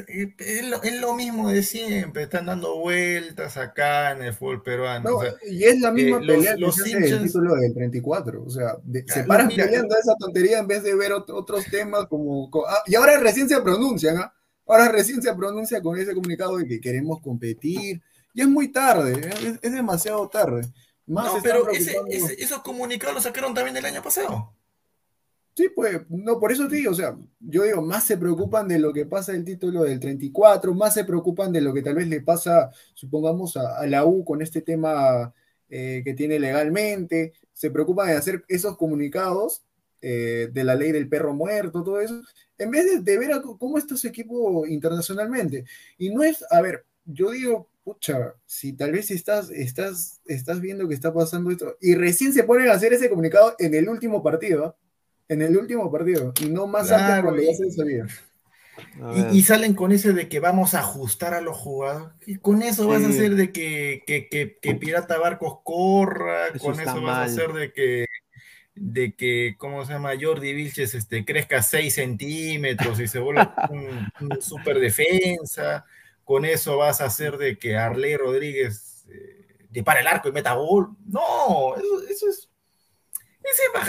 lo, es lo mismo de siempre. Están dando vueltas acá en el fútbol peruano. No, o sea, y es la misma eh, los- pelea los que del hinchas- título del 34. O sea, de- se paran mira, peleando esa tontería en vez de ver ot- otros temas como... co- ah, y ahora recién se pronuncian, ¿ah? Ahora recién se pronuncia con ese comunicado de que queremos competir. Ya es muy tarde, ¿eh? es, es demasiado tarde. Más no, pero ese, ese- esos comunicados los sacaron también el año pasado. Sí, pues, no, por eso te digo, o sea, yo digo, más se preocupan de lo que pasa del título del 34, más se preocupan de lo que tal vez le pasa, supongamos, a, a la U con este tema eh, que tiene legalmente, se preocupan de hacer esos comunicados eh, de la ley del perro muerto, todo eso, en vez de, de ver a cómo está su equipo internacionalmente. Y no es, a ver, yo digo, pucha, si tal vez estás, estás, estás viendo que está pasando esto, y recién se ponen a hacer ese comunicado en el último partido, en el último partido, y no más antes cuando y- ya se sabía. Y, y salen con ese de que vamos a ajustar a los jugadores. Y con eso vas a hacer de que, que, que- que Pirata Barcos corra, Eso con eso vas a hacer de que, de que, ¿cómo se llama? Jordi Vilches este, crezca 6 centímetros y se vuelva un, un super defensa. Con eso vas a hacer de que Arley Rodríguez eh, dispare el arco y meta gol. No, eso, eso es.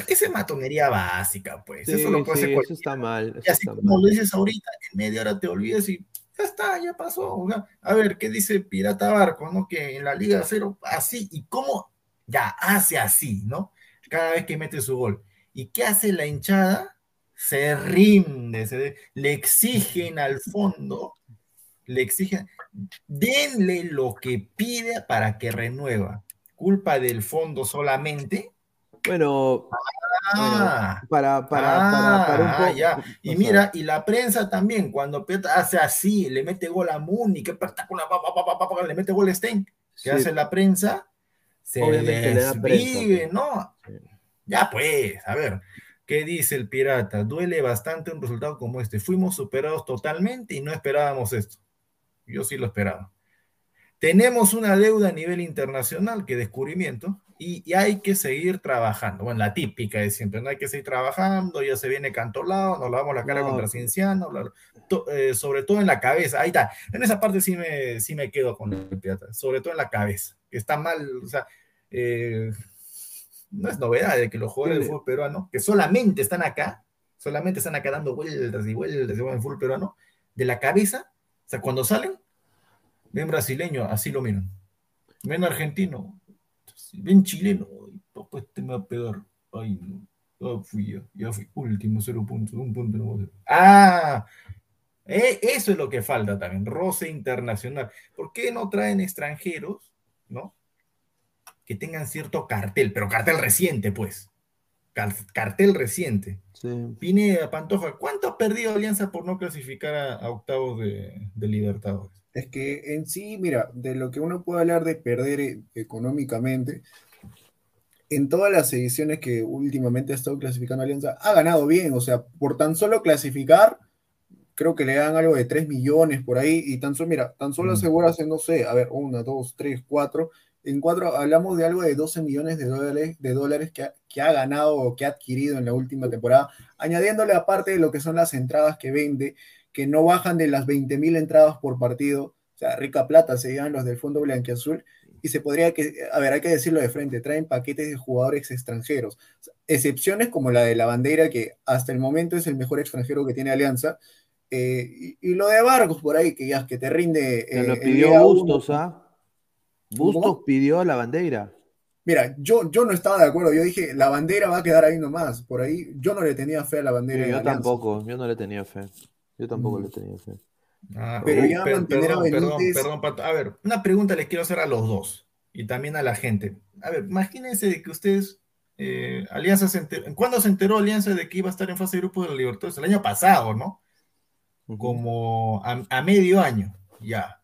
Ese es matonería básica, pues. Sí, eso lo puede sí, hacer eso está mal. Y así está como mal. lo dices ahorita, en media hora te olvidas y ya está, ya pasó. o sea, a ver, ¿qué dice Pirata Barco? ¿no? Que en la Liga Cero, así, y cómo ya hace así, ¿no? Cada vez que mete su gol. ¿Y qué hace la hinchada? Se rinde, se- le exigen al fondo, le exigen, denle lo que pide para que renueva. Culpa del fondo solamente. Bueno, Ah, bueno, para, para, para, para un Ah, poco. ya. Y o sea, mira, y la prensa también, cuando hace así, le mete gol a Muni, qué espectacular, le mete gol a Stein, ¿qué Sí. hace la prensa? Se Obviamente le da ¿no? Ya pues, a ver, ¿qué dice el pirata? Duele bastante un resultado como este. Fuimos superados totalmente y no esperábamos esto. Yo sí lo esperaba. Tenemos una deuda a nivel internacional, que descubrimiento, y, y hay que seguir trabajando. Bueno, la típica de siempre, no hay que seguir trabajando, ya se viene cantolado, nos lavamos la cara No. contra Cienciano, bla, bla. To- eh, sobre todo en la cabeza, ahí está. En esa parte sí me, sí me quedo con el pirata, sobre todo en la cabeza, está mal, o sea, eh, no es novedad de que los jugadores del fútbol peruano, que solamente están acá, solamente están acá dando vueltas y vueltas y vueltas en fútbol peruano, de la cabeza, o sea, cuando salen, ven brasileño, así lo miran. Ven argentino, ven chileno, papá, este me va a pegar. Ay, no, ya fui, ya, ya fui. Último, cero puntos, un punto no. Ah, eh, eso es lo que falta también, roce internacional. ¿Por qué no traen extranjeros, no? Que tengan cierto cartel, pero cartel reciente, pues. Car- cartel reciente. sí. Pineda, Pantoja, ¿cuánto ha perdido Alianza por no clasificar a, a octavos de, de Libertadores? Es que en sí, mira, de lo que uno puede hablar de perder eh, económicamente, en todas las ediciones que últimamente ha estado clasificando Alianza, ha ganado bien, o sea, por tan solo clasificar, creo que le dan algo de 3 millones por ahí, y tan solo, mira, tan solo Mm. aseguras, en, no sé, a ver, una, dos, tres, cuatro, en cuatro hablamos de algo de 12 millones de dólares, de dólares que, ha, que ha ganado o que ha adquirido en la última temporada, añadiéndole aparte de lo que son las entradas que vende, que no bajan de las 20 mil entradas por partido, o sea, rica plata se llevan los del Fondo Blanquiazul, y se podría que, a ver, hay que decirlo de frente, traen paquetes de jugadores extranjeros, excepciones como la de la bandera, que hasta el momento es el mejor extranjero que tiene Alianza, eh, y, y lo de Vargos por ahí, que ya que te rinde. Eh, lo el pidió. Bustos, ¿ah? ¿Cómo? Bustos pidió la bandera. Mira, yo, yo no estaba de acuerdo, yo dije, la bandera va a quedar ahí nomás, por ahí, yo no le tenía fe a la bandera. Sí, yo Alianza. tampoco, yo no le tenía fe. Yo tampoco Mm. le tenía fe. Ah, Pero uh, ya per- mantener a perdón, perdón, Benítez- perdón, Pato. A ver, una pregunta les quiero hacer a los dos y también a la gente. A ver, imagínense de que ustedes, eh, Alianza, se enteró, ¿cuándo se enteró Alianza de que iba a estar en fase de grupos de la Libertadores? El año pasado, ¿no? Como a, a medio año, ya.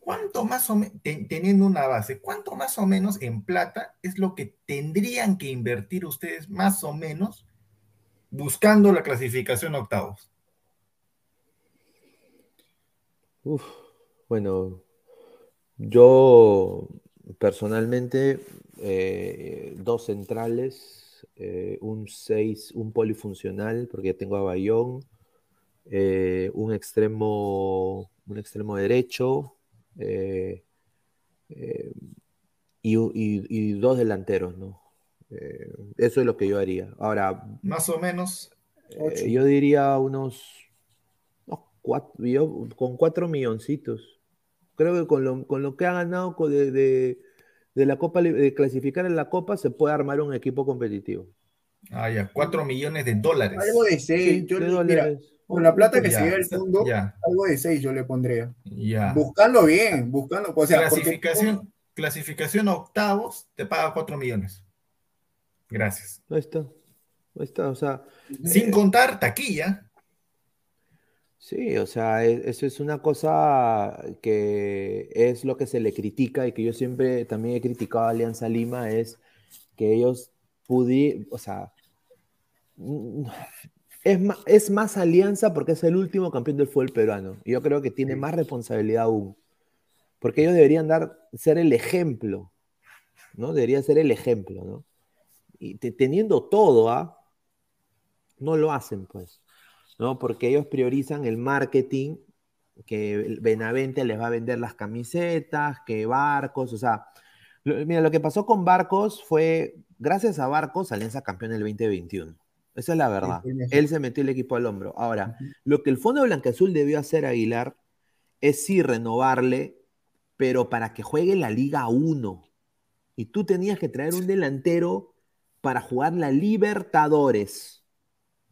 ¿Cuánto más o menos, teniendo una base, cuánto más o menos en plata es lo que tendrían que invertir ustedes más o menos buscando la clasificación a octavos? Uf, bueno, yo personalmente, eh, dos centrales, eh, un 6, un polifuncional, porque tengo a Bayón, eh, un extremo, un extremo derecho eh, eh, y, y- y dos delanteros, ¿no? Eh, eso es lo que yo haría. Ahora, Más o menos. ocho. eh, yo diría unos, unos cuatro, yo con cuatro milloncitos. Creo que con lo, con lo que ha ganado de, de- de la Copa, de clasificar en la Copa, se puede armar un equipo competitivo. Ah, ya, 4 millones de dólares. Algo de 6. Sí, yo de mira, dólares. Con la plata que Ya, se lleva el fondo, ya. algo de 6 yo le pondría. Ya. Buscando bien, buscando. O sea, porque- clasificación, clasificación a octavos te paga 4 millones. Gracias. Ahí está. Ahí está, o sea. Sin eh, contar taquilla. Sí, o sea, e- eso es una cosa que es lo que se le critica y que yo siempre también he criticado a Alianza Lima, es que ellos pudieron, o sea, es más, es más Alianza porque es el último campeón del fútbol peruano. Y yo creo que tiene más responsabilidad aún, porque ellos deberían dar, ser el ejemplo, ¿no? Debería ser el ejemplo, ¿no? Y te- teniendo todo, ¿ah? No lo hacen, pues. ¿no? Porque ellos priorizan el marketing, que el Benavente les va a vender las camisetas, que Barcos, o sea, lo- mira, lo que pasó con Barcos fue, gracias a Barcos, Alianza campeón del 2021. Esa es la verdad. Él se metió el equipo al hombro. Ahora, lo que el Fondo Blancaazul debió hacer Aguilar es sí renovarle, pero para que juegue la Liga 1. Y tú tenías que traer un delantero para jugar la Libertadores.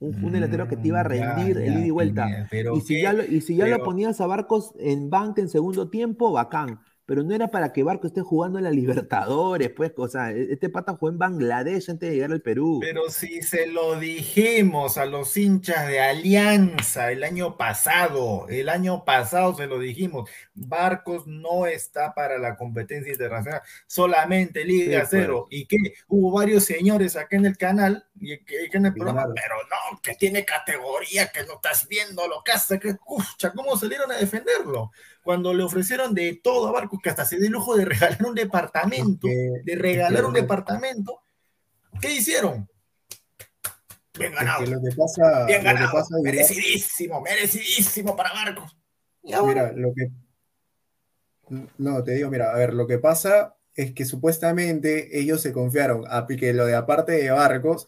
Un, un delantero que te iba a Mm, ya, rendir el ida y vuelta. Pero y si qué- ya, lo, y si ya lo ponías a Barcos en banca en segundo tiempo, bacán. Pero no era para que Barcos esté jugando en la Libertadores, pues, o sea, este pata jugó en Bangladesh antes de llegar al Perú. Pero si se lo dijimos a los hinchas de Alianza el año pasado, el año pasado se lo dijimos, Barcos no está para la competencia internacional, solamente Liga Sí, Cero. ¿Y que Hubo varios señores acá en el canal y que- en el programa, pero no, que tiene categoría, que no estás viendo lo que hace, que escucha, ¿cómo salieron a defenderlo? Cuando le ofrecieron de todo a Barcos, que hasta se dio el lujo de regalar un departamento, de regalar un que- departamento, ¿qué hicieron? Bien es ganado. que lo que pasa, Bien lo que ganado. pasa, Aguilar, merecidísimo, merecidísimo para. Y ahora, Mira, lo que. No, te digo, mira, a ver, lo que pasa es que supuestamente ellos se confiaron a que lo de aparte de barcos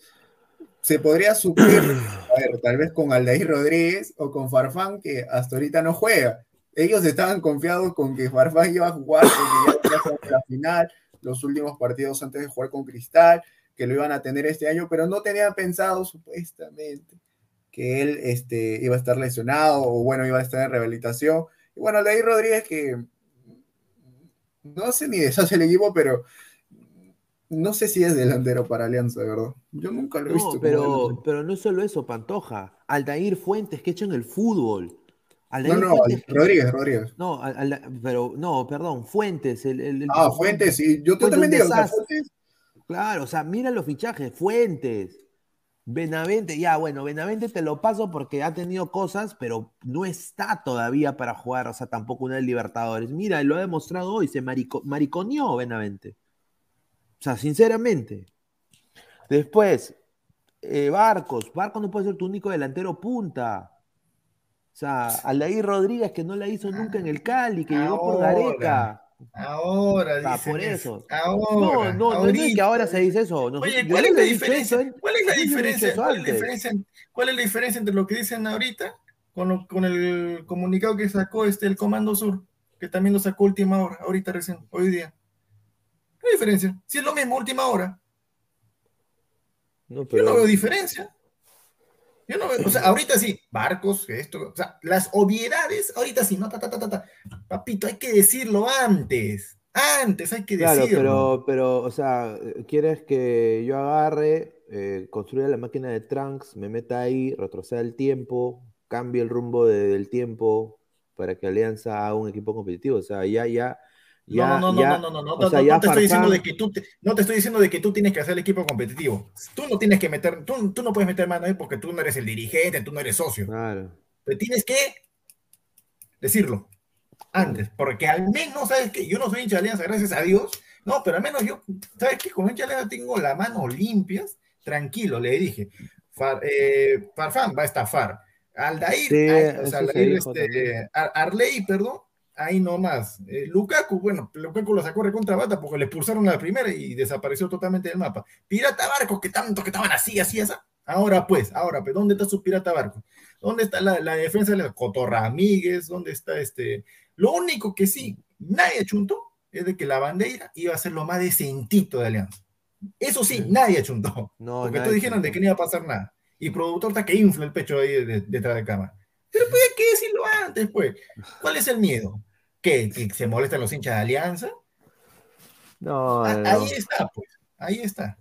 se podría suplir, a ver, tal vez con Aldair Rodríguez o con Farfán, que hasta ahorita no juega. Ellos estaban confiados con que Farfán iba a jugar, porque ya iba a ser la final, los últimos partidos antes de jugar con Cristal, que lo iban a tener este año, pero no tenían pensado supuestamente que él este, iba a estar lesionado o bueno, iba a estar en rehabilitación. Y bueno, Aldair Rodríguez que no sé ni deshace el equipo, pero no sé si es delantero para Alianza, de verdad. Yo nunca lo he visto. No, pero, pero no es solo eso, Pantoja. Aldair Fuentes, que hecho en el fútbol. Aldair No, no, Fuentes- Rodríguez, Rodríguez. No, al- pero no, perdón, Fuentes. El, el- el- Ah, Fuentes, sí. Yo Fuentes, también digo, o sea, desastre. Fuentes, Claro, o sea, mira los fichajes, Fuentes, Benavente, ya, bueno, Benavente te lo paso porque ha tenido cosas, pero no está todavía para jugar, o sea, tampoco una de Libertadores. Mira, lo ha demostrado hoy, se marico- mariconeó Benavente. O sea, sinceramente. Después, eh, Barcos, Barcos no puede ser tu único delantero punta. O sea, Aldair Rodríguez que no la hizo nunca en el Cali, que llegó por Gareca. Ahora, Ah, dicen por eso. Ahora, no, no, no, no es que ahorita. ahora se dice eso. Oye, yo ¿cuál es la diferencia? eso. ¿Cuál es la Yo diferencia? ¿Cuál es la diferencia? ¿Cuál es la diferencia entre lo que dicen ahorita con, lo- con el comunicado que sacó este el Comando Sur, que también lo sacó última hora, ahorita recién, hoy día? ¿Qué diferencia? Si es lo mismo, última hora. No, Yo pero- no veo diferencia. Yo no o sea, ahorita sí, barcos, esto, o sea, las obviedades, ahorita sí, no, ta, ta, ta, ta, ta. Papito, hay que decirlo antes. Antes hay que Claro, decirlo. pero, pero, o sea, quieres que yo agarre, eh, construya la máquina de Trunks, me meta ahí, retroceda el tiempo, cambie el rumbo de- del tiempo para que Alianza haga un equipo competitivo. O sea, ya, ya, ya, no, no, no, ya, no, no, no, no, no, sea, no, no te estoy diciendo de que tú te- no te estoy diciendo de que tú tienes que hacer el equipo competitivo. Tú no tienes que meter, tú, tú no puedes meter mano ahí porque tú no eres el dirigente, tú no eres socio. Claro. Pero tienes que decirlo antes, porque al menos, ¿sabes qué? Yo no soy hincha de Alianza, gracias a Dios. No, pero al menos yo, ¿sabes qué? Como hincha de Alianza tengo las manos limpias, tranquilo, le dije. Far- eh, Farfán va a estafar. Aldair, Sí, Aldair, dijo este. Ar- Arley, perdón, ahí nomás. Eh, Lukaku, bueno, Lukaku lo sacó recontra bata porque le expulsaron a la primera y desapareció totalmente del mapa. Pirata Barcos, que tanto que estaban así, así, así. Ahora pues, ahora pues, ¿dónde está su Pirata Barcos? ¿Dónde está la, la defensa de la Cotorramigues? ¿Dónde está este? Lo único que sí, nadie chuntó es de que la bandera iba a ser lo más decentito de Alianza. Eso sí, nadie chuntó. No, porque todos dijeron de que no iba a pasar nada. Y productor está que infla el pecho ahí de- de- detrás de cámara. Pero pues hay que decirlo antes, pues. ¿Cuál es el miedo? ¿Que, que se molestan los hinchas de Alianza? No, Ah, no. Ahí está, pues. Ahí está.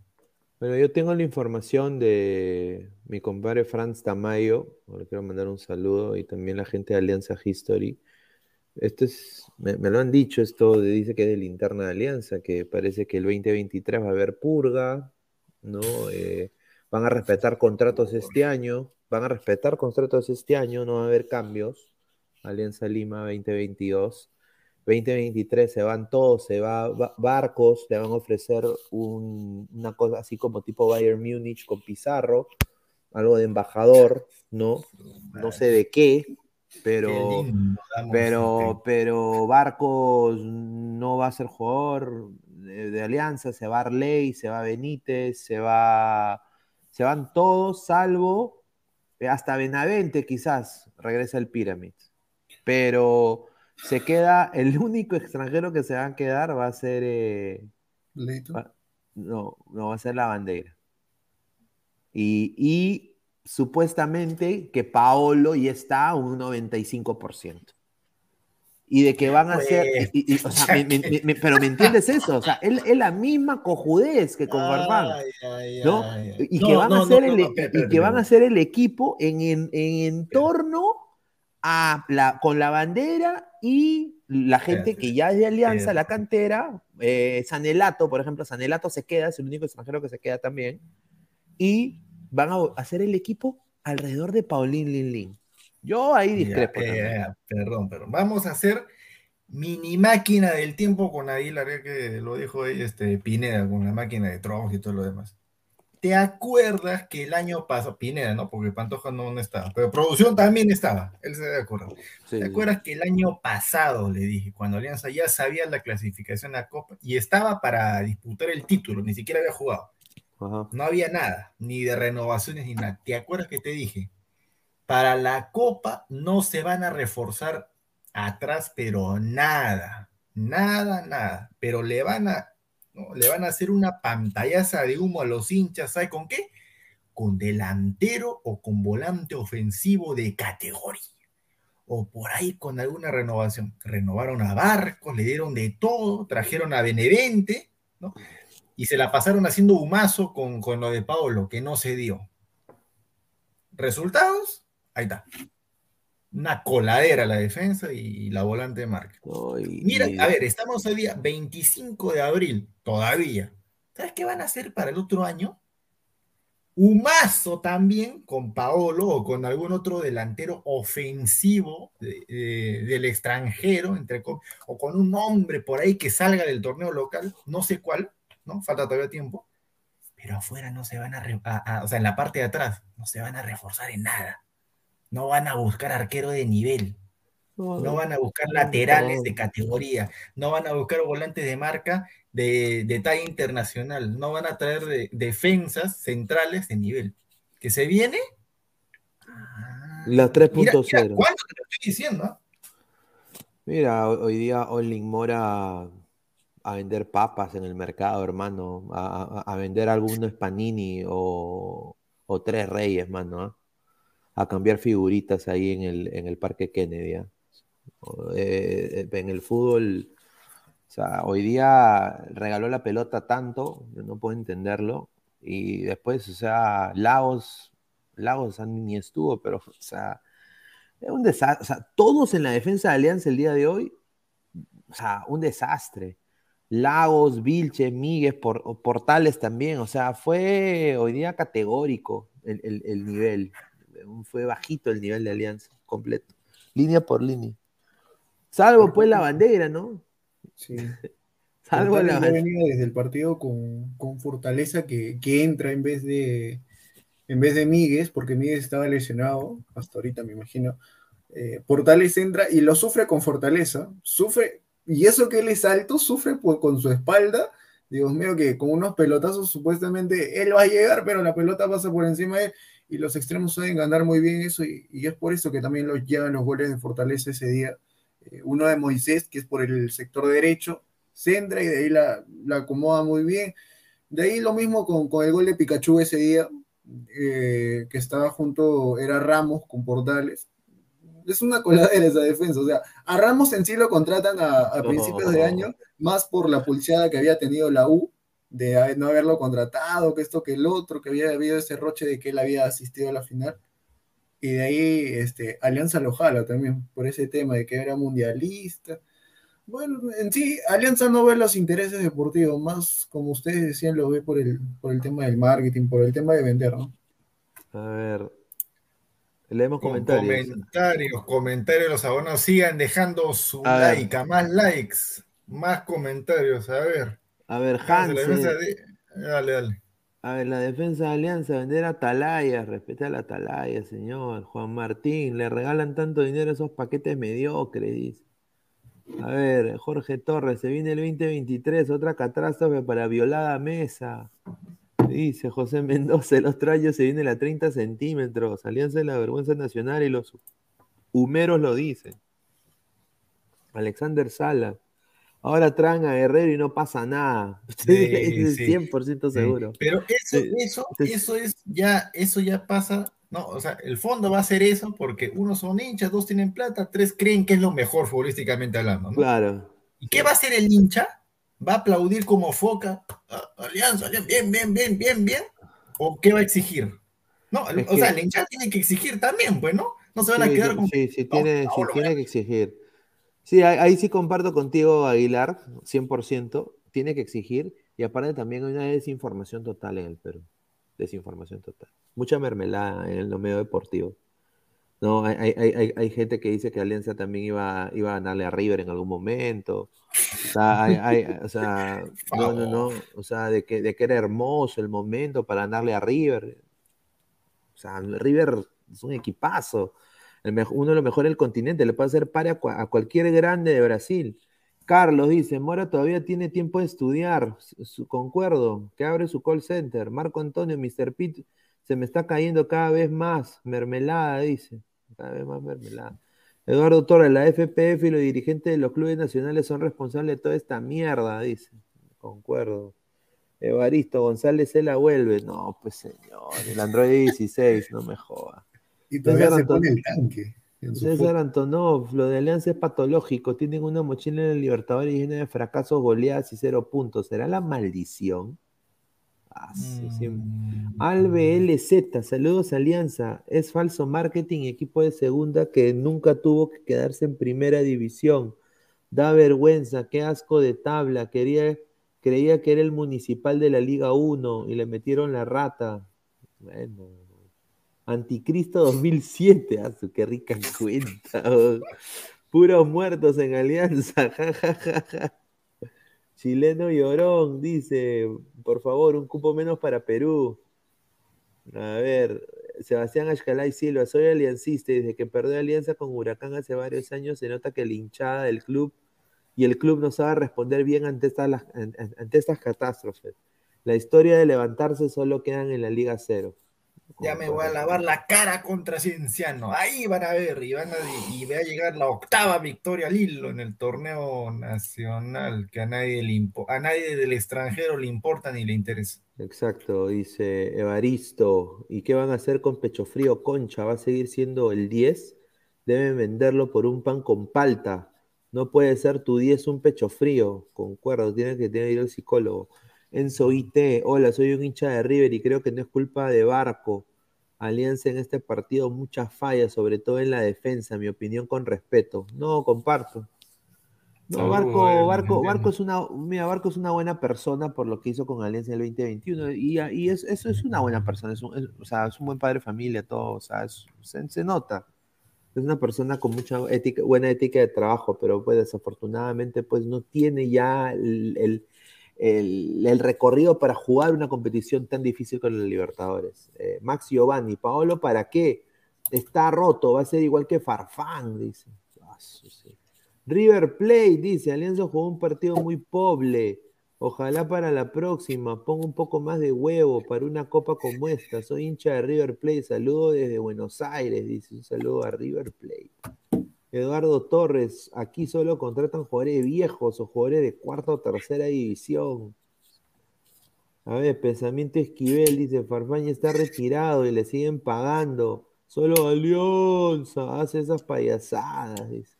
Bueno, yo tengo la información de mi compadre Franz Tamayo, le quiero mandar un saludo, y también la gente de Alianza History. Esto es, me, me lo han dicho, esto de- dice que es de linterna de Alianza, que parece que el 2023 va a haber purga, ¿no? Eh, van a respetar contratos este año, van a respetar contratos este año, no va a haber cambios. Alianza Lima 2022. 2023 se van todos, se va, va- Barcos, le van a ofrecer un- una cosa así como tipo Bayern Múnich con Pizarro, algo de embajador, ¿no? No sé de qué, pero, lindo, pero, pero Barcos no va a ser jugador de, de Alianza, se va Arley, se va Benítez, se va, se van todos, salvo eh, hasta Benavente quizás regresa el Pyramid. Pero se queda, el único extranjero que se va a quedar va a ser, eh, va- no, no va a ser la bandera. Y, y supuestamente que Paolo ya está a un 95%. Y de que van a ser, Pues, y- y- o sea, me- me- me- me- pero ¿me entiendes eso? O sea, es es la misma cojudez que con Farfán. ¿no? Y No, que van a ser ser el equipo en, en, en torno a la, con la bandera y la gente que ya es de Alianza, la cantera, eh, Sanelato, por ejemplo, Sanelato se queda, es el único extranjero que se queda también, y van a hacer el equipo alrededor de Paulín Lin Lin. Yo ahí discrepo. Ya, eh, perdón, pero vamos a hacer mini máquina del tiempo con Aguilar, que lo dijo ahí este, Pineda, con la máquina de Tron y todo lo demás. ¿Te acuerdas que el año pasado, Pineda, no? Porque Pantoja no, no estaba, pero producción también estaba, él se de acuerdo. Sí, ¿Te acuerdas que el año pasado, le dije, cuando Alianza ya sabía la clasificación a Copa y estaba para disputar el título, ni siquiera había jugado? Ajá. No había nada, ni de renovaciones ni nada. ¿Te acuerdas que te dije? Para la Copa no se van a reforzar atrás, pero nada, nada, nada. Pero le van a, le van a hacer una pantallaza de humo a los hinchas, ¿sabe con qué? Con delantero o con volante ofensivo de categoría. O por ahí con alguna renovación. Renovaron a Barcos, le dieron de todo, trajeron a Benevente, ¿no? Y se la pasaron haciendo humazo con, con lo de Paolo, que no se dio. ¿Resultados? Ahí está. Una coladera la defensa y la volante de marca. Mira, a ver, estamos hoy día 25 de abril, todavía. ¿Sabes qué van a hacer para el otro año? Humazo también con Paolo o con algún otro delantero ofensivo de- de- del extranjero, entre com- o con un hombre por ahí que salga del torneo local, no sé cuál, ¿no? Falta todavía tiempo. Pero afuera no se van a- a- o sea, en la parte de atrás, no se van a reforzar en nada. No van a buscar arquero de nivel. No van a buscar laterales de categoría, no van a buscar volantes de marca de, de talla internacional, no van a traer de- defensas centrales de nivel. ¿Que se viene? La Mira, 3.0. mira, ¿cuánto te lo estoy diciendo? Mira, ho- hoy día Olin Mora a vender papas en el mercado, hermano, a, a- a vender algunos panini o, o tres reyes, mano, ¿ah? A cambiar figuritas ahí en el, en el Parque Kennedy. ¿ah? O, eh, en el fútbol, o sea, hoy día regaló la pelota tanto, yo no puedo entenderlo, y después, o sea, Lagos, Lagos ni estuvo, pero, o sea, es un desastre. Todos en la defensa de Alianza el día de hoy, o sea, un desastre. Lagos, Vilche, Míguez, por, Portales también. O sea, fue hoy día categórico el- el nivel. Fue bajito el nivel de Alianza, completo. Línea por línea. Salvo pues la bandera, ¿no? Sí. Salvo la venía desde el partido con, con fortaleza que, que entra en vez de, en vez de Míguez, porque Míguez estaba lesionado, hasta ahorita me imagino. Eh, Portales entra y lo sufre con fortaleza, sufre, y eso que él es alto, sufre con su espalda. Dios mío, que con unos pelotazos supuestamente él va a llegar, pero la pelota pasa por encima de él y los extremos saben ganar muy bien eso y, es por eso que también los llevan los goles de Fortaleza ese día. Eh, uno de Moisés, que es por el sector derecho, centra y de ahí la, acomoda muy bien. De ahí lo mismo con, con el gol de Pikachu ese día, eh, que estaba junto, era Ramos con Portales. Es una coladera esa defensa. O sea, a Ramos en sí lo contratan a, principios de año, más por la pulseada que había tenido la U, de no haberlo contratado, que esto, que el otro, que había habido ese roche de que él había asistido a la final. Y de ahí este, Alianza lo jala también por ese tema de que era mundialista. Bueno, en sí, Alianza no ve los intereses deportivos, más como ustedes decían, lo ve por el, por el tema del marketing, por el tema de vender, ¿no? A ver, leemos comentarios. Comentarios, comentarios, los abonados sigan dejando su like, a más likes, más comentarios, a ver. A ver, Hans. Dale, dale. A ver, la defensa de Alianza, vender a Atalaya, respetar a Atalaya, señor. Juan Martín, le regalan tanto dinero a esos paquetes mediocres, dice. A ver, Jorge Torres, se viene el 2023, otra catástrofe para violada mesa. Dice José Mendoza, otro año se viene a 30 centímetros. Alianza de la Vergüenza Nacional y los humeros lo dicen. Alexander Sala. Ahora traen a Herrero y no pasa nada. Sí, 100% seguro. Pero eso, eso, eso es ya, eso ya pasa no, o sea, el fondo va a ser eso porque uno son hinchas, dos tienen plata, tres creen que es lo mejor futbolísticamente hablando. ¿no? Claro. ¿Y qué va a hacer el hincha? ¿Va a aplaudir como foca? Ah, alianza, bien, bien, bien, bien, bien. ¿O qué va a exigir? No, o sea, el hincha tiene que exigir también, pues, ¿no? No se van a quedar con. Sí, sí, tiene, sí, tiene que exigir. Sí, ahí, sí comparto contigo, Aguilar, 100%. Tiene que exigir. Y aparte también hay una desinformación total en el Perú. Desinformación total mucha mermelada en el medio deportivo. No, hay, hay, hay, gente que dice que Alianza también iba, iba a ganarle a River en algún momento. O sea, hay, o sea no, no, no. O sea, de que, de que era hermoso el momento para ganarle a River. O sea, River es un equipazo. Uno de los mejores del continente. Le puede hacer par a, cualquier grande de Brasil. Carlos dice, Mora todavía tiene tiempo de estudiar. concuerdo, que abre su call center. Marco Antonio, Mr. Pitt se me está cayendo cada vez más mermelada, dice. Cada vez más mermelada. Eduardo Torres, la FPF y los dirigentes de los clubes nacionales son responsables de toda esta mierda, dice. Concuerdo. Evaristo González se la vuelve. No, pues señor, el Android 16, no me joda. Y todavía se pone el tanque. César Antonov, lo de Alianza es patológico. Tienen una mochila en el Libertadores llena de fracasos, goleadas y cero puntos. ¿Será la maldición? Ah, mm. Albe LZ, saludos Alianza. Es falso marketing, equipo de segunda que nunca tuvo que quedarse en primera división. Da vergüenza, qué asco de tabla. Quería, creía que era el municipal de la Liga 1 y le metieron la rata. Bueno, Anticristo 2007, ah, qué rica cuenta. Puros muertos en Alianza. Chileno Llorón dice, por favor, un cupo menos para Perú. A ver, Sebastián Ashkalay Silva, soy aliancista y desde que perdió alianza con Huracán hace varios años se nota que la hinchada del club y el club no sabe responder bien ante estas, ante estas catástrofes. La historia de levantarse solo quedan en la Liga Cero. Ya me voy a lavar la cara contra Cienciano. Ahí van a ver y, van a, y va a llegar la octava victoria al hilo en el torneo nacional que a nadie, le a nadie del extranjero le importa ni le interesa. Exacto, dice Evaristo. ¿Y qué van a hacer con Pecho Frío Concha? ¿Va a seguir siendo el 10? Deben venderlo por un pan con palta. No puede ser tu 10 un pecho frío. Concuerdo, tiene que tener ir al psicólogo. Enzo IT, hola, soy un hincha de River y creo que no es culpa de Barco. Alianza en este partido, muchas fallas, sobre todo en la defensa, mi opinión con respeto. No, comparto. No, Barco, Barco, Barco es una, mira, Barco es una buena persona por lo que hizo con Alianza en el 2021 y, y eso es una buena persona, es un, o sea, es un buen padre de familia, todo, o sea, se, nota. Es una persona con mucha ética, buena ética de trabajo, pero pues desafortunadamente pues no tiene ya el el, el recorrido para jugar una competición tan difícil con los Libertadores. Eh, Max Giovanni, Paolo, ¿para qué? Está roto, va a ser igual que Farfán, dice. Ah. River Plate, dice, Alianza jugó un partido muy pobre. Ojalá para la próxima ponga un poco más de huevo para una copa como esta. Soy hincha de River Plate. Saludo desde Buenos Aires, dice. Un saludo a River Plate. Eduardo Torres, aquí solo contratan jugadores viejos o jugadores de cuarta o tercera división. A ver, pensamiento Esquivel, dice, Farfaña está retirado y le siguen pagando. Solo Alianza hace esas payasadas, dice.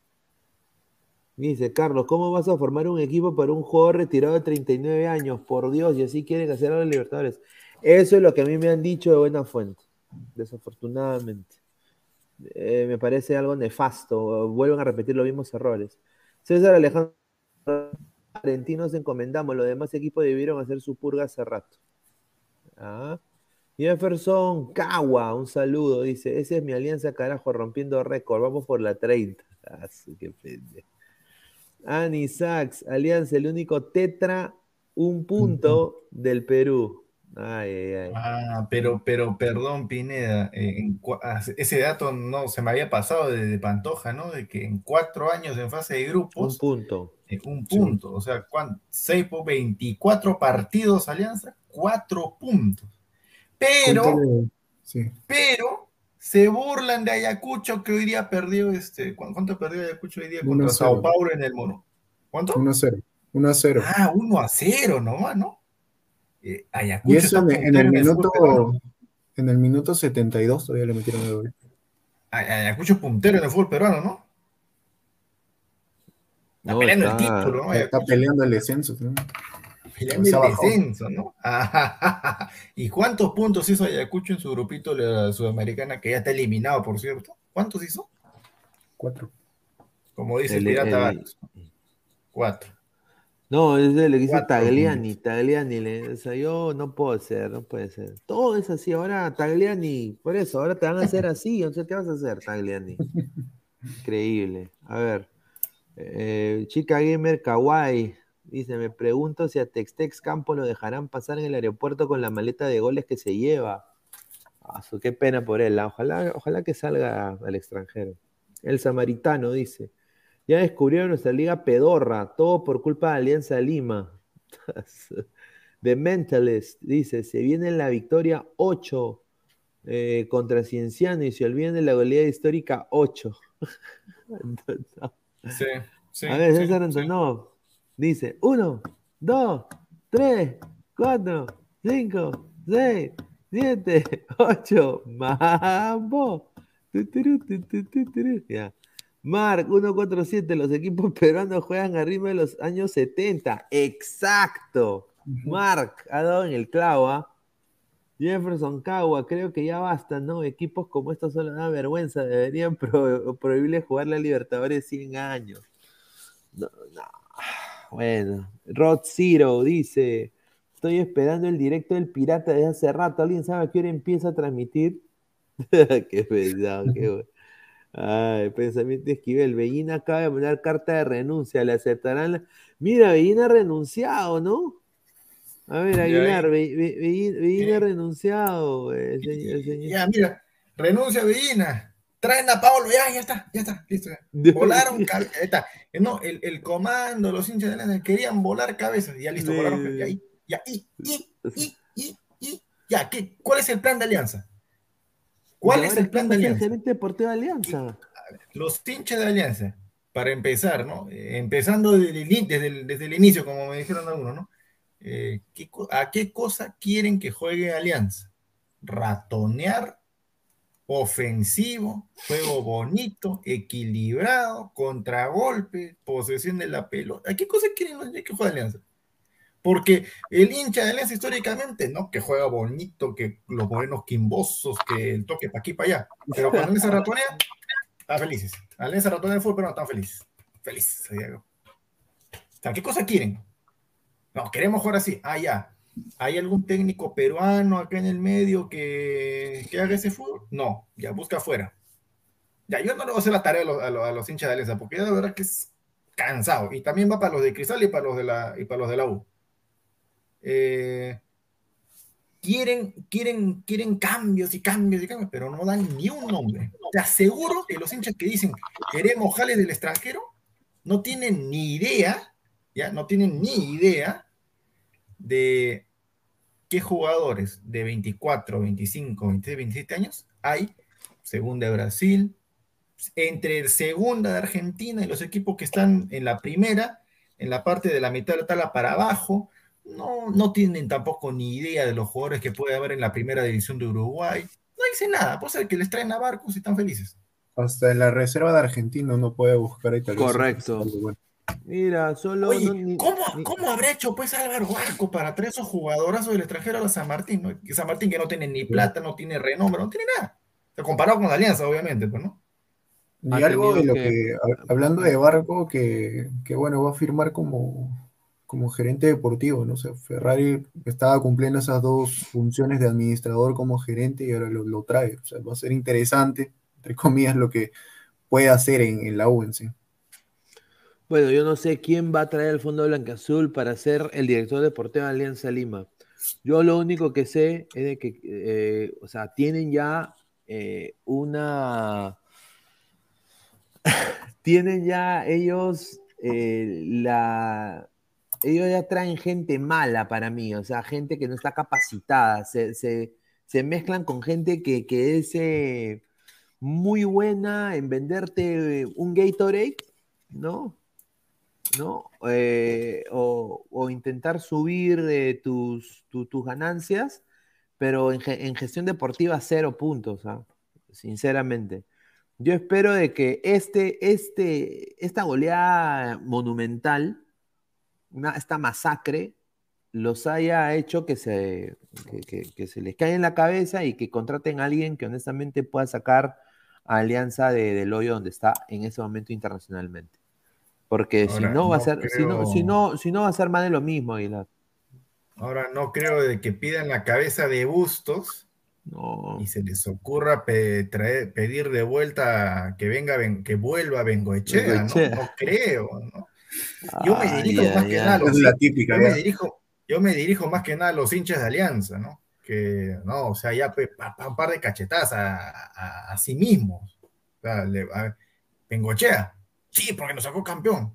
Dice, Carlos, ¿cómo vas a formar un equipo para un jugador retirado de 39 años? Por Dios, y así quieren hacer a los Libertadores. Eso es lo que a mí me han dicho de buena fuente, desafortunadamente. Eh, me parece algo nefasto. Vuelven a repetir los mismos errores. César Alejandro Argentinos encomendamos. Los demás equipos debieron hacer su purga hace rato. Ah. Jefferson Cagua, un saludo. Dice: Esa es mi alianza, carajo, rompiendo récord. Vamos por la 30. Ah, su, qué pendejo. Ani Sachs, Alianza, el único tetra, un punto del Perú. Ay, ay, ay. Ah, pero, pero, perdón, Pineda, eh, en ah, ese dato no se me había pasado desde Pantoja, ¿no? De que en cuatro años en fase de Un grupos, punto. eh, un punto, o sea, ¿cuán- seis por 24 partidos Alianza, cuatro puntos. Pero, Sí. pero, se burlan de Ayacucho que hoy día perdió, este, ¿cu- ¿cuánto perdió Ayacucho hoy día contra 1-0. Sao Paulo en el Mono? ¿Cuánto? 1-0. 1-0. Ah, 1 a 0 nomás, ¿no? Eh, Y eso en, el minuto, en el minuto 72 todavía le metieron el gol. Ay- Ayacucho es puntero en el fútbol peruano, ¿no? Está No, peleando el título, ¿no? Está peleando el descenso. ¿no? peleando el bajó. descenso, ¿no? ¿Y cuántos puntos hizo Ayacucho en su grupito de la Sudamericana, que ya está eliminado, por cierto? ¿Cuántos hizo? Cuatro. Como dice el, El- Pirata el-. Cuatro. No, es que dice Tagliani, Tagliani, le- o sea, yo no puedo ser, no puede ser. Todo es así, ahora Tagliani, por eso, ahora te van a hacer así, o sea, ¿qué vas a hacer, Tagliani? Increíble. A ver, eh, chica gamer kawaii, dice, me pregunto si a Textex Campo lo dejarán pasar en el aeropuerto con la maleta de goles que se lleva. Ah, qué pena por él, ah, ojalá, ojalá que salga al extranjero. El samaritano dice, ya descubrieron nuestra liga pedorra, todo por culpa de Alianza Lima. The Mentalist dice, se viene la victoria 8 eh, contra Cienciano y se olviden de la goleada histórica 8. Sí, sí. A ver, César sí. Antonov dice 1, 2, 3, 4, 5, 6, 7, 8, mambo. Ya. Mark 147, los equipos peruanos juegan a ritmo de los años 70. Exacto. Mark ha dado en el clavo. ¿ah? Jefferson Cagua, creo que ya basta, ¿no? Equipos como estos solo dan vergüenza, deberían pro- prohibirle jugar la Libertadores 100 años. No, no. Bueno, Rod Zero dice: Estoy esperando el directo del Pirata desde hace rato. ¿Alguien sabe a qué hora empieza a transmitir? qué pesado, qué bueno. Ay, pensamiento esquivel. Bellina acaba de mandar carta de renuncia. ¿Le aceptarán? la- Mira, Bellina ha renunciado, ¿no? A ver, Aguilar, ahí. Be- Be- Bellina, ha renunciado. eh, señor- señor. Ya, mira, renuncia Bellina. Traen a Pablo, ya, ya está, ya está, listo. ya. Volaron, ya está. Eh, No, el, el comando, los hinchas de Alianza querían volar cabezas, ya listo, volaron, ya, y, ya, y, y, y, y, y, ya, ¿qué, ¿cuál es el plan de Alianza? ¿Cuál ¿Y es el plan de Alianza? deportivo de Alianza? Los hinchas de Alianza, para empezar, ¿no? Eh, empezando desde el, desde, el, desde el inicio, como me dijeron algunos, ¿no? Eh, ¿qué co- ¿A qué cosa quieren que juegue Alianza? Ratonear, ofensivo, juego bonito, equilibrado, contragolpe, posesión de la pelota. ¿A qué cosa quieren que juegue Alianza? Porque el hincha de Alianza históricamente, ¿no? Que juega bonito, que los morenos quimbosos, que el toque para aquí para allá. Pero cuando Alianza ratonea, están felices. Alianza ratonea el fútbol, pero no están felices. Felices, Diego. O sea, ¿qué cosa quieren? No, queremos jugar así. Ah, ya. ¿Hay algún técnico peruano acá en el medio que, que haga ese fútbol? No, ya busca afuera. Ya, yo no le voy a hacer la tarea a los, a los- a los hinchas de Alianza, porque ya de verdad que es cansado. Y también va para los de Cristal y para los de la, y para los de la U. eh, quieren, quieren, quieren cambios y cambios y cambios, pero no dan ni un nombre. Te aseguro que los hinchas que dicen queremos jales del extranjero no tienen ni idea, ya no tienen ni idea de qué jugadores de 24, 25, 26, 27 años hay, segunda de Brasil, entre segunda de Argentina y los equipos que están en la primera, en la parte de la mitad de la tabla para abajo, no, no tienen tampoco ni idea de los jugadores que puede haber en la primera división de Uruguay. No dice nada, pues ser que les traen a barcos y están felices. Hasta en la reserva de Argentina uno puede buscar ahí tal vez Correcto. Mira, solo. Oye, no- ni- ¿cómo, ni- cómo habrá hecho pues Álvaro Barco para traer esos jugadorazos del extranjero a San Martín? ¿no? Que San Martín que no tiene ni plata, no tiene renombre, no tiene nada. O sea, comparado con la Alianza, obviamente, pues, ¿no? Y Ha algo de lo que- que, hab- hablando de Barco, que, que bueno, va a firmar como, como gerente deportivo, ¿no? O sea, Ferrari estaba cumpliendo esas dos funciones de administrador como gerente y ahora lo, trae. O sea, va a ser interesante, entre comillas, lo que puede hacer en, en la U en sí. Bueno, yo no sé quién va a traer al Fondo Blanca-Azul para ser el director deportivo de Alianza Lima. Yo lo único que sé es de que, eh, o sea, tienen ya eh, una... tienen ya ellos eh, la... Ellos ya traen gente mala para mí, o sea, gente que no está capacitada. Se, se- se mezclan con gente que, que es eh, muy buena en venderte un Gatorade, ¿no? ¿no? Eh, o, intentar subir eh, tus, tu- tus ganancias, pero en, en gestión deportiva cero puntos, ¿ah? sinceramente. Yo espero de que este, este, esta goleada monumental, una- esta masacre, los haya hecho que se, que, que- que se les caiga en la cabeza y que contraten a alguien que honestamente pueda sacar a Alianza de- del hoyo donde está en ese momento internacionalmente. Porque si no va a no ser, si no, si no, si no va a ser más de lo mismo, Aguilar. Ahora no creo de que pidan la cabeza de Bustos No. y se les ocurra pe- traer- pedir de vuelta que venga, que vuelva Bengoechea, ¿no? Bengoechea. No creo, ¿no? Yo me dirijo más que nada a los, Es la típica, yo me dirijo, yo me dirijo más que nada a los hinchas de Alianza, ¿no? Que, no, o sea, ya pe- pa- pa- un par de cachetadas a, a- a sí mismos. O sea, le- a- Bengoechea, sí, porque nos sacó campeón.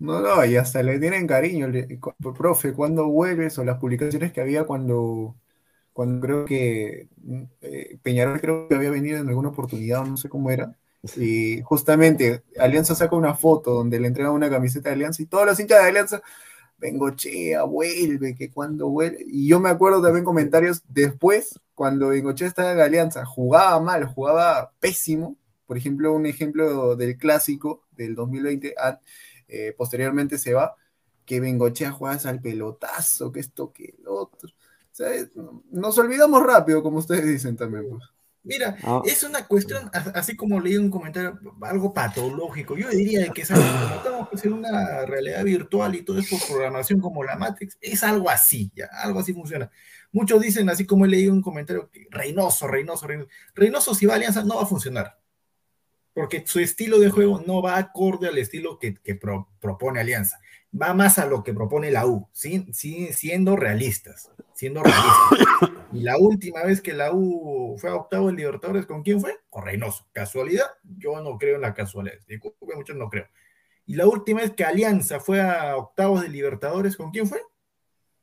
No, no, y hasta le tienen cariño, le- profe, ¿cuándo vuelves? O las publicaciones que había cuando, cuando creo que eh, Peñarol creo que había venido en alguna oportunidad, no sé cómo era. Y justamente Alianza saca una foto donde le entrega una camiseta de Alianza y todos los hinchas de Alianza, Bengochea, vuelve, que cuando vuelve. Y yo me acuerdo también comentarios después, cuando Bengochea estaba en Alianza, jugaba mal, jugaba pésimo. Por ejemplo, un ejemplo del clásico del 2020, ah, eh, posteriormente se va, que Bengochea juega al pelotazo, que esto, que el otro. O nos olvidamos rápido, como ustedes dicen también. Pues. Mira, Ah. es una cuestión, así como leí un comentario, algo patológico. Yo diría que es algo, como estamos pues, en una realidad virtual y todo es por programación como la Matrix, es algo así, ya, algo así funciona. Muchos dicen, así como he leído un comentario, que Reynoso, Reynoso, Reynoso. Reynoso, si va a Alianza, no va a funcionar. Porque su estilo de juego no va acorde al estilo que, que pro- propone Alianza. Va más a lo que propone la U, ¿sí? Sí, siendo realistas, siendo realistas. Y la última vez que la U fue a octavo de Libertadores, ¿con quién fue? Con Reynoso. ¿Casualidad? Yo no creo en la casualidad. Disculpe, muchos no creo. Y la última vez que Alianza fue a octavos de Libertadores, ¿con quién fue?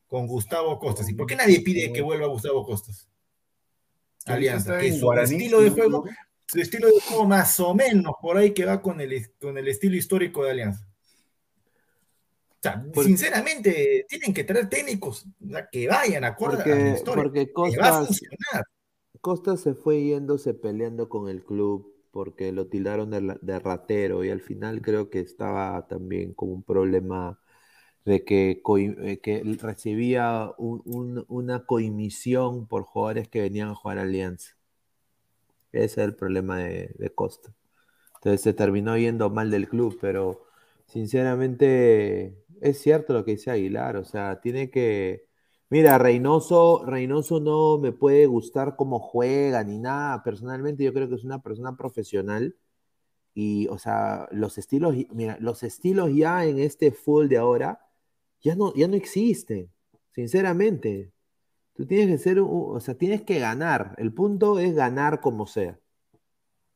Con Gustavo Costas. ¿Y por qué nadie pide que vuelva Gustavo Costas? Alianza, que en su estilo de juego, su estilo de juego más o menos por ahí que va con el, con el estilo histórico de Alianza. Sea, sinceramente, tienen que traer técnicos que vayan acorde a la Porque, historia. porque que va a funcionar. Se fue yéndose peleando con el club porque lo tildaron de, de ratero y al final creo que estaba también con un problema de que, eh, que recibía un- un- una coimisión por jugadores que venían a jugar a Alianza. Ese es el problema de, de Costa. Entonces se terminó yendo mal del club, pero sinceramente es cierto lo que dice Aguilar, o sea, tiene que... Mira, Reynoso, Reynoso no me puede gustar cómo juega ni nada. Personalmente yo creo que es una persona profesional y, o sea, los estilos, mira, los estilos ya en este fútbol de ahora ya no, ya no existe, sinceramente. Tú tienes que ser, o sea, tienes que ganar. El punto es ganar como sea.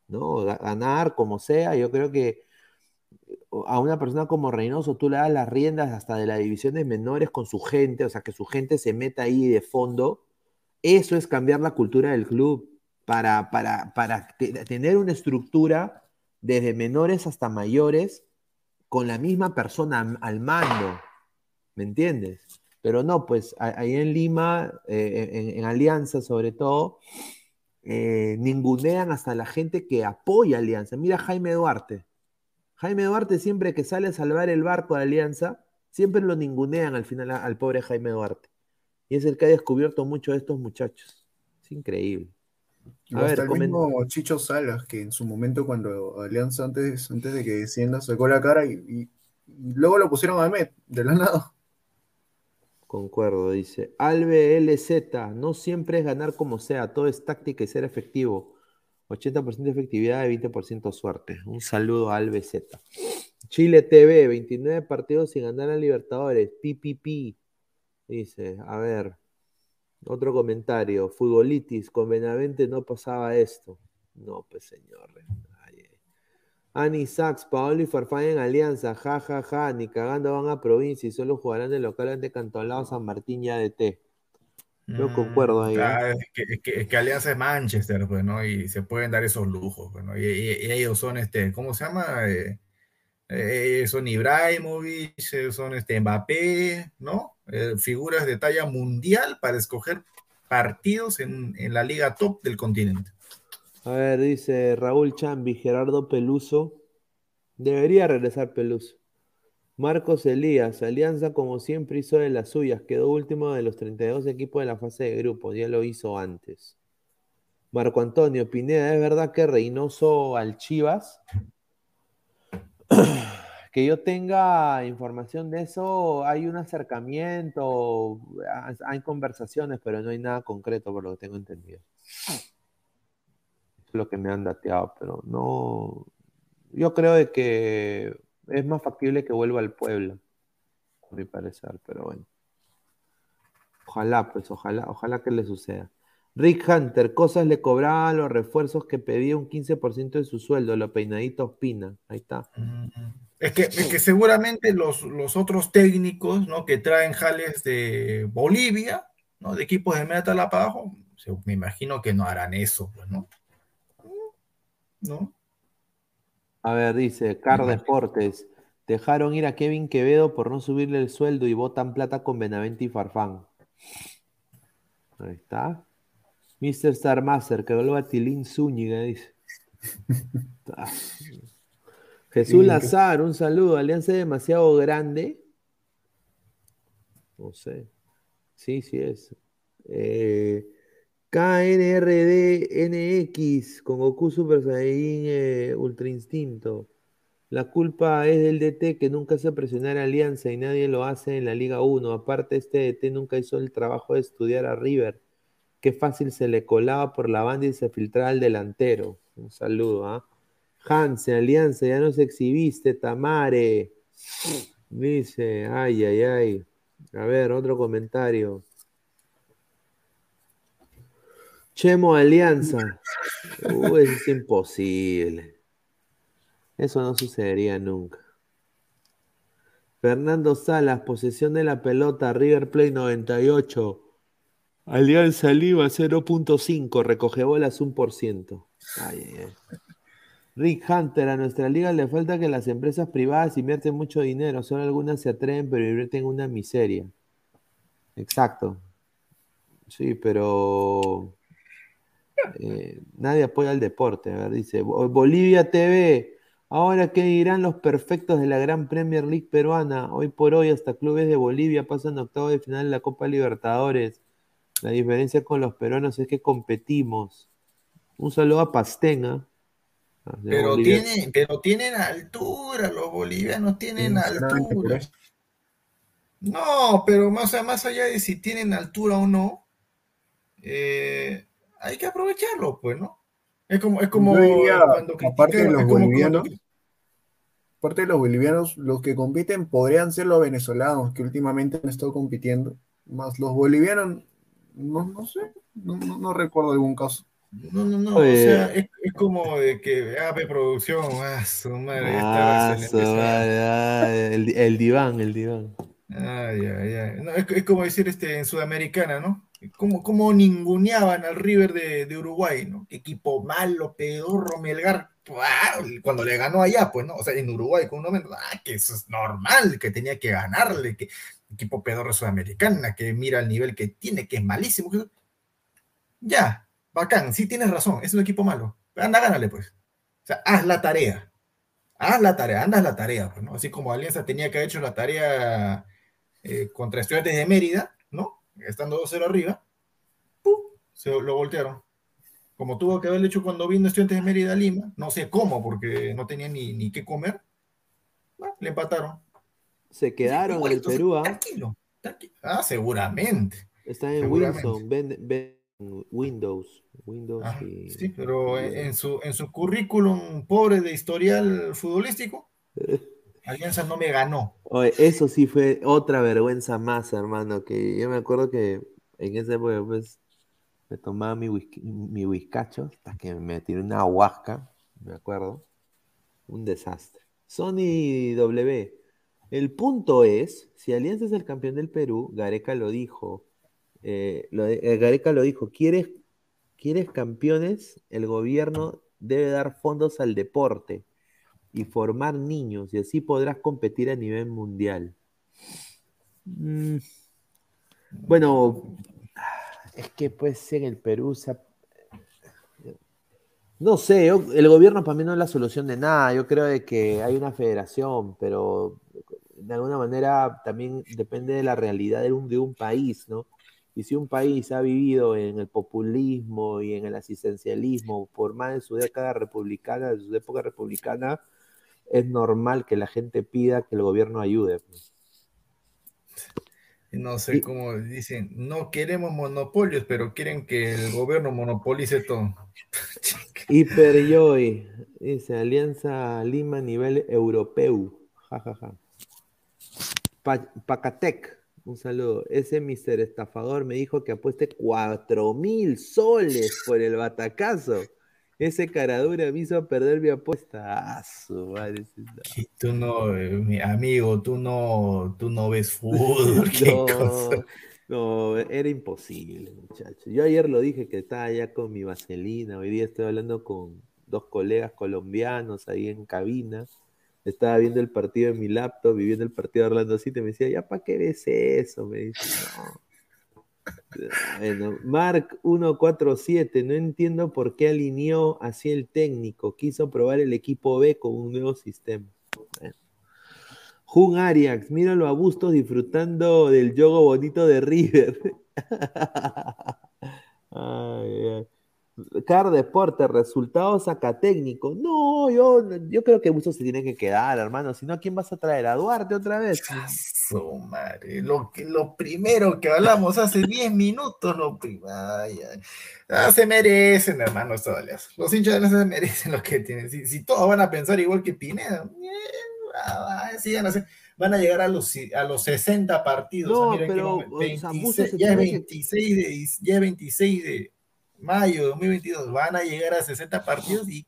¿No? Ganar como sea. Yo creo que a una persona como Reynoso tú le das las riendas hasta de las divisiones menores con su gente, o sea, que su gente se meta ahí de fondo. Eso es cambiar la cultura del club para, para, para tener una estructura desde menores hasta mayores con la misma persona al mando. ¿Me entiendes? Pero no, pues ahí en Lima, eh, en, Alianza sobre todo, eh, ningunean hasta la gente que apoya Alianza. Mira Jaime Duarte. Jaime Duarte siempre que sale a salvar el barco de Alianza, siempre lo ningunean al final al pobre Jaime Duarte. Y es el que ha descubierto mucho de estos muchachos. Es increíble. A ver, el mismo Chicho Salas, que en su momento cuando Alianza antes, antes de que descienda sacó la cara y, luego lo pusieron a Met, de la nada. Concuerdo, dice. Albe LZ, no siempre es ganar como sea, todo es táctica y ser efectivo. 80% de efectividad y 20% suerte. Un saludo a Albe Z. Chile TV, 29 partidos sin ganar a Libertadores. PPP. Dice, a ver, otro comentario. Futbolitis, con Benavente no pasaba esto. No, pues señor. Ani Sachs, Paolo y Farfán en alianza, ja, ja, ja, ni cagando van a provincia y solo jugarán de local ante Cantolao, San Martín y ADT. Yo mm, concuerdo ahí. ¿eh? es, que, que, Alianza es Manchester, pues, ¿no? Y se pueden dar esos lujos, pues, ¿no? Y, ellos son, este, ¿cómo se llama? Eh, eh, son Ibrahimovic, son este, Mbappé, ¿no? figuras de talla mundial para escoger partidos en, en la liga top del continente. A ver, dice Raúl Chambi, Gerardo Peluso. Debería regresar Peluso. Marcos Elías, Alianza como siempre hizo de las suyas, quedó último de los 32 equipos de la fase de grupos, ya lo hizo antes. Marco Antonio Pineda, ¿es verdad que Reynoso al Chivas? que yo tenga información de eso, hay un acercamiento, hay conversaciones, pero no hay nada concreto por lo que tengo entendido lo que me han dateado, pero no. Yo creo de que es más factible que vuelva al pueblo, a mi parecer, pero bueno. Ojalá, pues, ojalá, ojalá que le suceda. Rick Hunter, cosas le cobraba los refuerzos que pedía un 15% de su sueldo, lo peinadito Ospina. Ahí está. Es que, es que seguramente los, los, otros técnicos ¿no? que traen jales de Bolivia, ¿no? de equipos de metal abajo, me imagino que no harán eso, pues, ¿no? ¿no? A ver, dice Car Deportes. Dejaron ir a Kevin Quevedo por no subirle el sueldo y botan plata con Benavente y Farfán. Ahí está. Mr. Star Master, que vuelva a Tilín Zúñiga, dice. Jesús Lazar, un saludo. Alianza demasiado grande. No sé. Sí, sí es. Eh, KNRDNX con Goku Super Saiyan eh, Ultra Instinto. La culpa es del DT que nunca hace presionar a Alianza y nadie lo hace en la Liga 1. Aparte, este DT nunca hizo el trabajo de estudiar a River. Qué fácil se le colaba por la banda y se filtraba al delantero. Un saludo, ¿ah? Hansen, Alianza, ya no se exhibiste, Tamare. Dice, ay, ay, ay. A ver, otro comentario. Chemo Alianza. Eso es imposible. Eso no sucedería nunca. Fernando Salas, posesión de la pelota, River Plate 98. Alianza Lima 0.5, recoge bolas 1%. Rick Hunter, a nuestra liga le falta que las empresas privadas invierten mucho dinero, solo algunas se atreven, pero invierten una miseria. Exacto. Sí, pero eh, nadie apoya el deporte. dice Bolivia TV. Ahora, ¿qué dirán los perfectos de la Gran Premier League peruana? Hoy por hoy, hasta clubes de Bolivia pasan octavo de final en la Copa Libertadores. La diferencia con los peruanos es que competimos. Un saludo a Pastenga. Ah, pero, tienen, pero tienen altura, los bolivianos tienen altura. No, pero más, más allá de si tienen altura o no, eh, hay que aprovecharlo, pues, ¿no? Es como, es como cuando aparte de los bolivianos, parte de los bolivianos, los que compiten podrían ser los venezolanos, que últimamente han estado compitiendo. Más los bolivianos, no, no sé, no, no, no recuerdo algún caso. No, no, no, Oye. o sea, es, es como de que AP Producción, ah, su madre, esta Ah, su madre, ah, el, el diván, el diván. Ay, ay, ay. No, es, es como decir este en Sudamericana, ¿no? Como, como ninguneaban al River de, de Uruguay, ¿no? Equipo malo, pedorro, Melgar. Cuando le ganó allá, pues, ¿no? O sea, en Uruguay, con un momento, ah, que eso es normal, que tenía que ganarle, que equipo pedorro Sudamericana, que mira el nivel que tiene, que es malísimo. Ya, bacán, sí tienes razón, es un equipo malo. Anda, gánale, pues. O sea, haz la tarea. Haz la tarea, anda la tarea, pues, ¿no? Así como Alianza tenía que haber hecho la tarea eh, contra Estudiantes de Mérida, ¿no? Estando 2-0 arriba, ¡pum! se lo voltearon. Como tuvo que haberlo hecho cuando vino Estudiantes de Mérida a Lima, no sé cómo, porque no tenía ni, ni qué comer, bueno, le empataron. Se quedaron en el Perú, ¿ah? Tranquilo, tranquilo. Ah, seguramente. Están en Seguramente. Windows, ven- ven- Windows, Windows Ajá, y... Sí, pero en su, en su currículum pobre de historial futbolístico, Alianza no me ganó. Eso sí fue otra vergüenza más, hermano, que yo me acuerdo que en esa época, pues, me tomaba mi, whisky- mi whiskacho hasta que me tiré una huasca, me acuerdo. Un desastre. Sony W. El punto es, si Alianza es el campeón del Perú, Gareca lo dijo, eh, eh, Gareca lo dijo, ¿quieres, ¿quieres campeones? El gobierno debe dar fondos al deporte y formar niños, y así podrás competir a nivel mundial. Mm, Bueno, es que puede ser el Perú. se ha- No sé, yo- el gobierno para mí no es la solución de nada. Yo creo de que hay una federación, pero de alguna manera también depende de la realidad de un, de un país, ¿no? Y si un país ha vivido en el populismo y en el asistencialismo por más de su década republicana, de su época republicana, es normal que la gente pida que el gobierno ayude. pues. No sé cómo dicen, no queremos monopolios, pero quieren que el gobierno monopolice todo. Hiperjoy, dice Alianza Lima a nivel europeo. Ja, ja, ja. Pa- Pacatec, un saludo. Ese mister estafador me dijo que apueste cuatro mil soles por el batacazo. Ese caradura me hizo perder mi apuesta. Ah, su madre. Y tú no, eh, mi amigo, tú no, tú no ves fútbol, qué No, cosa. no, era imposible, muchachos. Yo ayer lo dije que estaba allá con mi vaselina. Hoy día estoy hablando con dos colegas colombianos ahí en cabina. Estaba viendo el partido en mi laptop, viviendo el partido de Orlando City. Me decía, ¿ya para qué ves eso? Me dice, no. Bueno, Mark 147, no entiendo por qué alineó así el técnico. Quiso probar el equipo B con un nuevo sistema. Jun Arias, míralo a Bustos disfrutando del yogo bonito de River. Ay, ay. Car Deporte, resultados acá técnicos. No, yo, yo creo que Bustos se tiene que quedar, hermano. Si no, ¿a quién vas a traer? ¿A Duarte otra vez? Su madre, lo, que- lo primero que hablamos hace 10 minutos, lo prim- ay, ay. Ah, se merecen, hermano. Los hinchas de se merecen lo que tienen. Si, si todos van a pensar igual que Pineda, eh, sigan así. van a llegar a los, a los 60 partidos. No, mira que pero, no, o sea, Bustos 26 se ya, es tiene que- 26 de, ya es 26 de mayo de 2022. Van a llegar a 60 partidos y.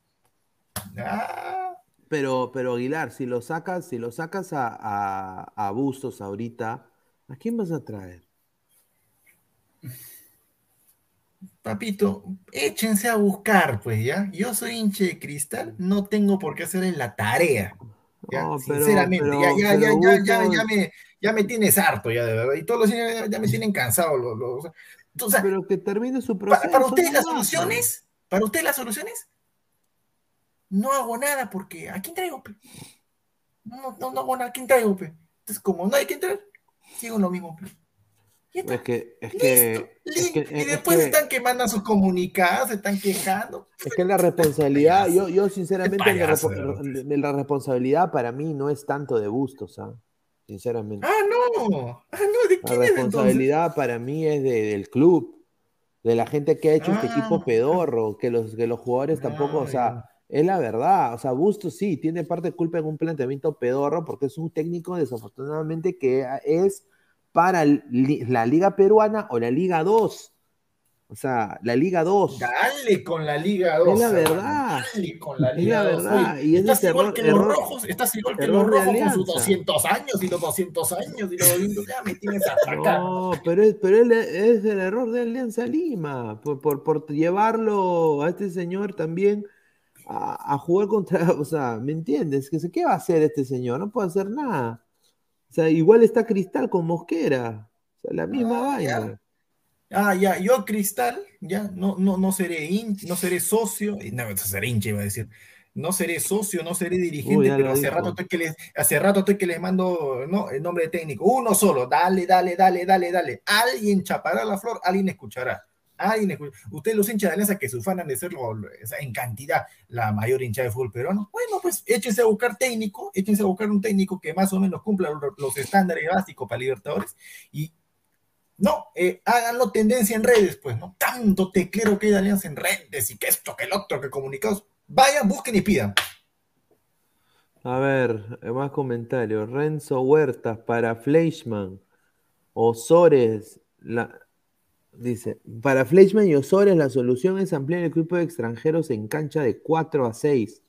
Ah, Pero, pero Aguilar, si lo sacas, si lo sacas a, a, a Bustos ahorita, ¿a quién vas a traer? Papito, échense a buscar, pues ya. Yo soy hinche de cristal, no tengo por qué hacer la tarea. Ya, No, pero- sinceramente, pero- ya, ya, ya, pero ya, ya, ya me, ya me tienes harto, ya de verdad. Y todos los hinchas ya, ya me tienen cansado. Los, los- o sea, pero que termine su para, proceso. para ustedes las soluciones, para ustedes las soluciones, no hago nada porque ¿a quién traigo? pe? No, no, no hago nada, ¿a quién traigo? pe? Entonces, como no hay que traer, sigo lo mismo. pe. Es que, es que, es que, Y es después que- están que mandan sus comunicados, se están quejando. Es que la responsabilidad, yo, yo sinceramente, la, responsabilidad para mí no es tanto de Bustos, ¿ah? Sinceramente. Ah, no. Ah, no, ¿de La es responsabilidad para mí es de- del club, de la gente que ha hecho este Ah. equipo pedorro, que los, que los jugadores tampoco, o sea, Es la verdad, o sea, Bustos sí, tiene parte de culpa en un planteamiento pedorro porque es un técnico desafortunadamente que es para la Liga Peruana o la Liga 2. O sea, la Liga 2. Dale con la Liga 2. Es la verdad. Dale con la Liga es la verdad. Y estás, igual error, que error, los rojos, estás igual que los rojos con sus 200 años y los 200 años y los 200 ya me tienes acá. No, pero, es, pero es el error de Alianza Lima, por, por, por llevarlo a este señor también a, a, jugar contra, o sea, ¿me entiendes? ¿Qué va a hacer este señor? No puede hacer nada. O sea, igual está Cristal con Mosquera. O sea, la misma ah, vaina. Ya. Ah, ya, yo Cristal, ya, no, no, no seré hin, no seré socio, no, seré hincha iba a decir, no seré socio, no seré dirigente, Uy, pero hace rato, estoy que les, hace rato estoy que les mando no, el nombre de técnico, uno solo, dale, dale, dale, dale, dale, alguien chapará la flor, alguien escuchará. Alguien escuchará. Ustedes los hinchas de Alianza que se ufanan de sea, en cantidad la mayor hincha de fútbol peruano, bueno, pues échense a buscar técnico, échense a buscar un técnico que más o menos cumpla los, los estándares básicos para Libertadores y no, eh, háganlo tendencia en redes, pues, ¿no? Tanto teclero que hay de alianza en redes y que esto, que el otro, que comunicados. Vayan, busquen y pidan. A ver, más comentarios. Renzo Huertas para Fleischmann. Osores. Dice, para Fleischmann y Osores la solución es ampliar el grupo de extranjeros en cancha de 4 a 6.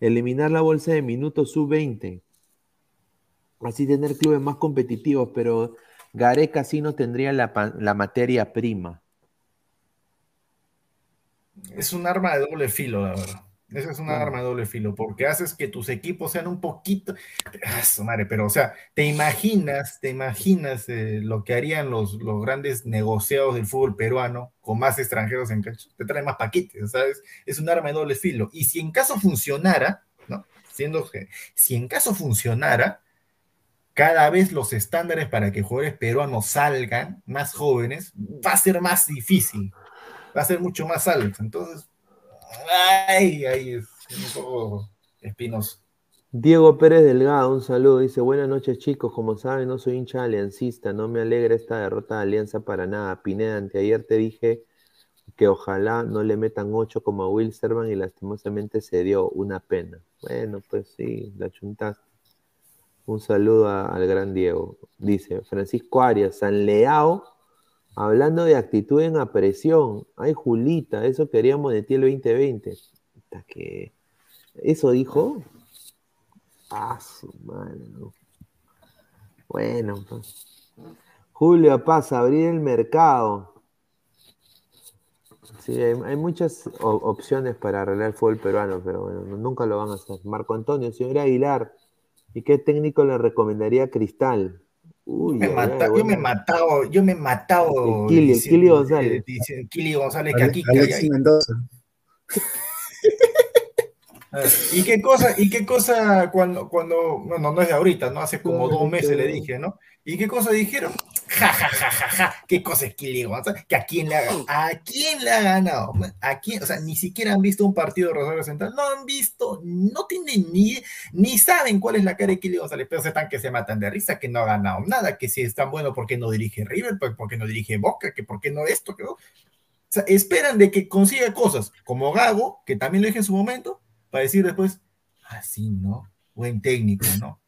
Eliminar la bolsa de minutos sub-20. Así tener clubes más competitivos, pero Gareca sí no tendría la, la, materia prima. Es un arma de doble filo, la verdad. Esa es una arma de doble filo, porque haces que tus equipos sean un poquito. Ah, madre, pero, o sea, te imaginas, te imaginas eh, lo que harían los, los grandes negociados del fútbol peruano con más extranjeros en cancha. Te traen más paquetes, ¿sabes? Es un arma de doble filo. Y si en caso funcionara, ¿no? Siendo que, si en caso funcionara, cada vez los estándares para que jugadores peruanos salgan más jóvenes va a ser más difícil, va a ser mucho más alto. Entonces, ay, ay, es un poco espinoso. Diego Pérez Delgado, un saludo, dice, buenas noches chicos, como saben no soy hincha aliancista, no me alegra esta derrota de Alianza para nada. Pineda, anteayer te dije que ojalá no le metan ocho como a Will Servan y lastimosamente se dio una pena. Bueno, pues sí, la chuntaste. Un saludo a, al gran Diego. Dice Francisco Arias, San Leao, hablando de actitud en apresión. Ay, Julita, eso queríamos de ti el 2020. Hasta que... ¿Eso dijo? Ah, su. Bueno, pues. Julio pasa, abrir el mercado. Sí, hay, hay muchas opciones para arreglar el fútbol peruano, pero bueno, nunca lo van a hacer. Marco Antonio, señor Aguilar. ¿Y qué técnico le recomendaría a Cristal? Uy, me mata, bueno. Yo me he matado, yo me he matado. El Kili, el Kili González. El Kili González, que aquí. Alexis Mendoza. ¿Y qué cosa, y qué cosa cuando, cuando, bueno, no es de ahorita, ¿no? Hace como dos meses le dije, ¿no? ¿Y qué cosa dijeron? Ja, ja, ja, ja, ja. ¿Qué cosa González? ¿Que a quién le ha ganado? ¿A quién le ha ganado? ¿A quién? O sea, ni siquiera han visto un partido de Rosario Central. No han visto, no tienen ni, ni saben cuál es la cara de Kili González, pero están que se matan de risa, que no ha ganado nada, que si es tan bueno, ¿por qué no dirige River? ¿Por qué no dirige Boca? ¿Que ¿Por qué no esto? O sea, esperan de que consiga cosas como Gago, que también lo dije en su momento, para decir después, así, ah, ¿no? Buen técnico, ¿no?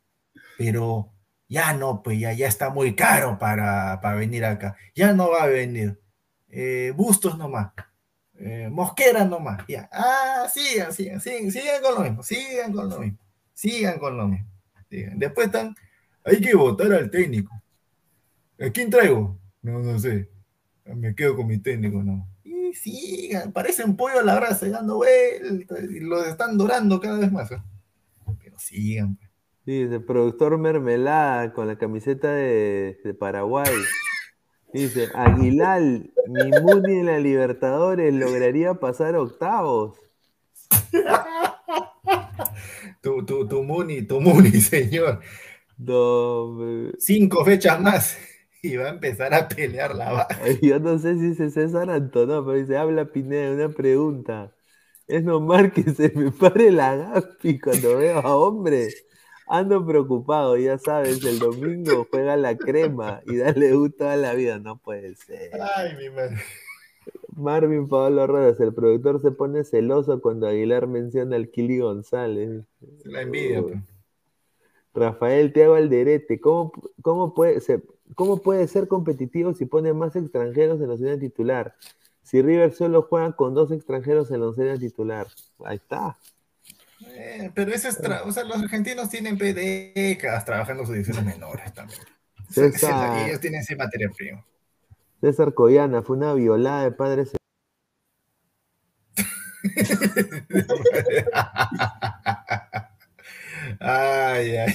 Pero ya no, pues ya, ya está muy caro para, para venir acá. Ya no va a venir. Eh, Bustos nomás. Eh, Mosquera nomás. Ya. Ah, sigan, sigan, sigan, sigan con lo mismo. Sigan con lo mismo. Sigan con lo mismo. Sigan. Después están, hay que votar al técnico. ¿A quién traigo? No, no sé. Me quedo con mi técnico, no. Y sigan, parece un pollo a la brasa dando vueltas y los están dorando cada vez más. ¿eh? Pero sigan, pues. Sí, el productor Mermelada con la camiseta de, de Paraguay. Dice, Aguilar, mi Muni en la Libertadores lograría pasar octavos. tu, tu, tu Muni, tu Muni, señor. No, Cinco fechas más y va a empezar a pelear la baja. Yo no sé si es César Antonio, pero dice, habla Pineda, una pregunta. Es normal que se me pare la gapi cuando veo a hombre. Ando preocupado, ya sabes, el domingo juega la crema y dale U toda la vida, no puede ser. Ay, mi madre. Marvin Pablo Ruedas, el productor se pone celoso cuando Aguilar menciona al Kili González. La envidia. Rafael Tiago Alderete, ¿cómo, cómo, puede ser, ¿cómo puede ser competitivo si pone más extranjeros en la oncena titular? Si River solo juega con dos extranjeros en la oncena titular. Ahí está. Eh, pero ese es o sea, los argentinos tienen décadas trabajando sus divisiones menores también. César- ellos tienen ese materia prima. César Coyana, fue una violada de padres. Ay, ay,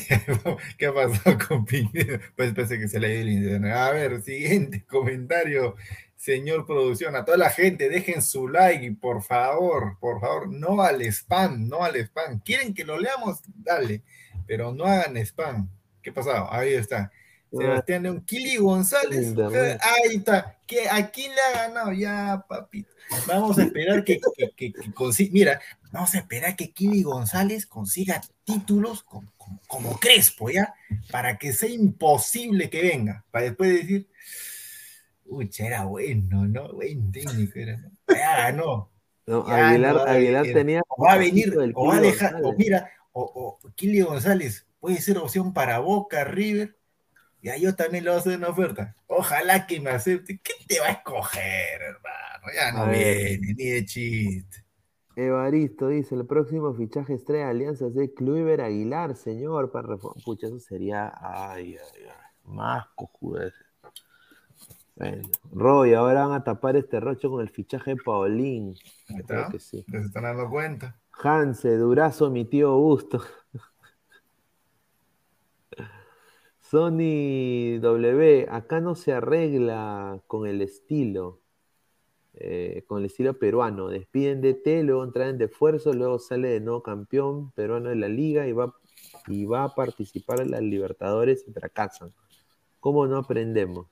¿qué ha pasado con Piñera? Pues pensé que se le ido el internet. A ver, siguiente comentario, señor producción. A toda la gente, dejen su like, por favor, por favor, no al spam, no al spam. ¿Quieren que lo leamos? Dale, pero no hagan spam. ¿Qué pasado? Ahí está. Sebastián León, Kili González. Internet. Ahí está. ¿Qué, ¿A quién le ha ganado? Ya, papito. Vamos a esperar que, que, que- que consiga. Mira, vamos a esperar que Kili González consiga títulos como Crespo, ¿ya? Para que sea imposible que venga. Para después decir, uy, era bueno, ¿no? Buen técnico era. ¿no? Ya ganó. No, Ya Aguilar, no va a Aguilar venir. tenía. O va a venir, o va a dejar, o mira, o, o Kili González puede ser opción para Boca, River. Ya yo también le voy a hacer una oferta. Ojalá que me acepte. ¿Qué te va a escoger, hermano? Ya no A viene, ni de chiste. Evaristo dice: el próximo fichaje estrella de Alianza es de Kluivert Aguilar, señor. Para Pucha, eso sería. Ay, ay, ay. Más cojudo ese. Bueno, Roy, ahora van a tapar este rocho con el fichaje de Paulín. Creo que sí. Se están dando cuenta. Hanse, Durazo, mi tío Augusto. Sony W, acá no se arregla con el estilo, eh, con el estilo peruano. Despiden de T, luego traen de esfuerzo, luego sale de nuevo campeón peruano de la liga y va, y va a participar en las Libertadores y fracasan. ¿Cómo no aprendemos?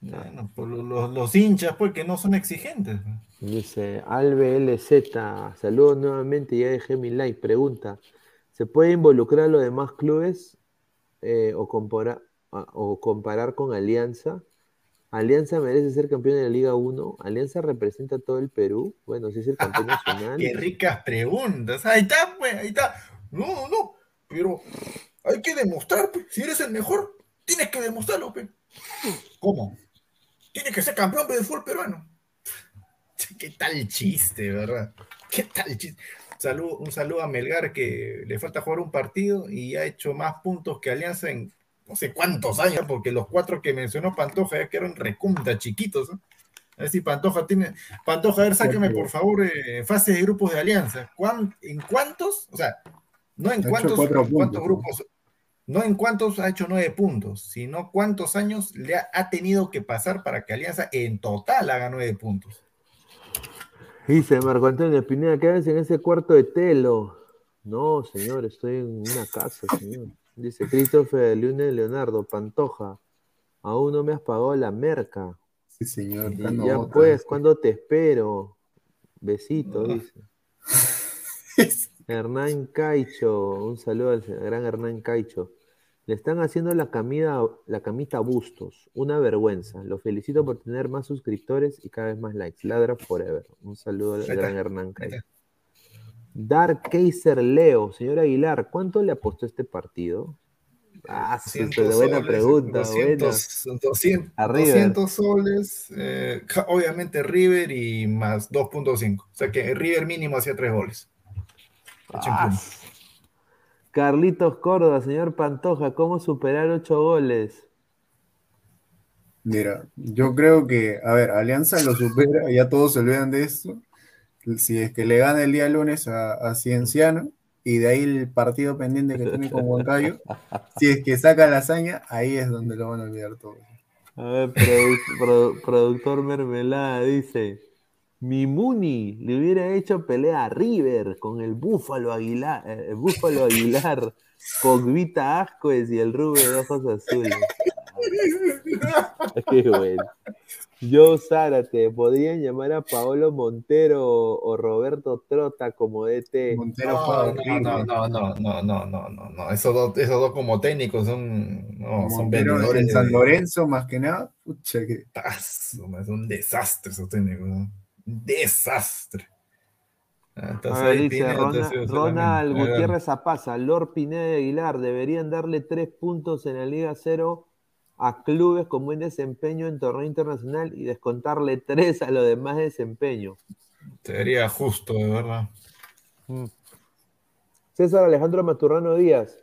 Bueno, por lo- los, los hinchas, pues, que no son exigentes. Dice Albe LZ, saludos nuevamente, ya dejé mi like. Pregunta: ¿se puede involucrar a los demás clubes eh, o, comparar, o comparar con Alianza? ¿Alianza merece ser campeón de la Liga 1? ¿Alianza representa a todo el Perú? Bueno, si es el campeón nacional. Qué ricas preguntas. Ahí está, pues, ahí está. No, no, pero hay que demostrar, pues. Si eres el mejor, tienes que demostrarlo, pues. ¿Cómo? Tienes que ser campeón de fútbol peruano. ¿Qué tal chiste, verdad? ¿Qué tal chiste? Saludo, un saludo a Melgar que le falta jugar un partido y ha hecho más puntos que Alianza en no sé cuántos años, porque los cuatro que mencionó Pantoja ya quedaron recunta chiquitos. A ver si Pantoja tiene. Pantoja, a ver, sáqueme por favor eh, fases de grupos de Alianza. ¿Cuán- ¿En cuántos? O sea, no en cuántos, cuántos grupos, no en cuántos ha hecho nueve puntos, sino cuántos años le ha, ha tenido que pasar para que Alianza en total haga nueve puntos. Dice Marco Antonio Pineda, quédense en ese cuarto de telo. No, señor, estoy en una casa, señor. Dice Christopher Lune Leonardo, Pantoja, aún no me has pagado la merca. Sí, señor. Y dando ya otra. pues, ¿cuándo te espero? Besito, dice. Hernán Caicho, un saludo al gran Hernán Caicho. Le están haciendo la camida, la camita a Bustos, una vergüenza. Lo felicito por tener más suscriptores y cada vez más likes. Ladra forever. Un saludo al gran Hernán Caicho. Dark Kaiser Leo, señor Aguilar, ¿cuánto le apostó este partido? Ah, sí, 200 pero buena pregunta, 200, 200, A River. 200 soles, eh, obviamente River y más 2.5. O sea que River mínimo hacía tres goles. Ah. Carlitos Córdoba, señor Pantoja, ¿cómo superar ocho goles? Mira, yo creo que, a ver, Alianza lo supera, ya todos se olvidan de esto. Si es que le gana el día lunes a, a Cienciano y de ahí el partido pendiente que tiene con Huancayo, si es que saca la hazaña, ahí es donde lo van a olvidar todos. A ver, produ- produ- productor Mermelada dice: Mi Muni le hubiera hecho pelea a River con el Búfalo Aguilar, eh, el Búfalo Aguilar, Pogbita Ascuez y el Rubio de ojos azules. Qué bueno. Joe Zárate, podrían llamar a Paolo Montero o Roberto Trota como DT. Montero No, no, no, no, no, no, no, no. Esos dos, esos dos como técnicos son, no, son vendedores en San de- Lorenzo, más que nada. Pucha, que... Es un desastre esos técnicos. ¿no? Desastre. Ah, entonces A ver, ahí dice Pineda, Ronald, entonces, Ronald. Gutiérrez Apaza, Lord Pineda de Aguilar, deberían darle tres puntos en la Liga Cero a clubes con buen desempeño en torneo internacional y descontarle tres a los demás desempeño. Sería justo, de verdad. Mm. César Alejandro Maturrano Díaz,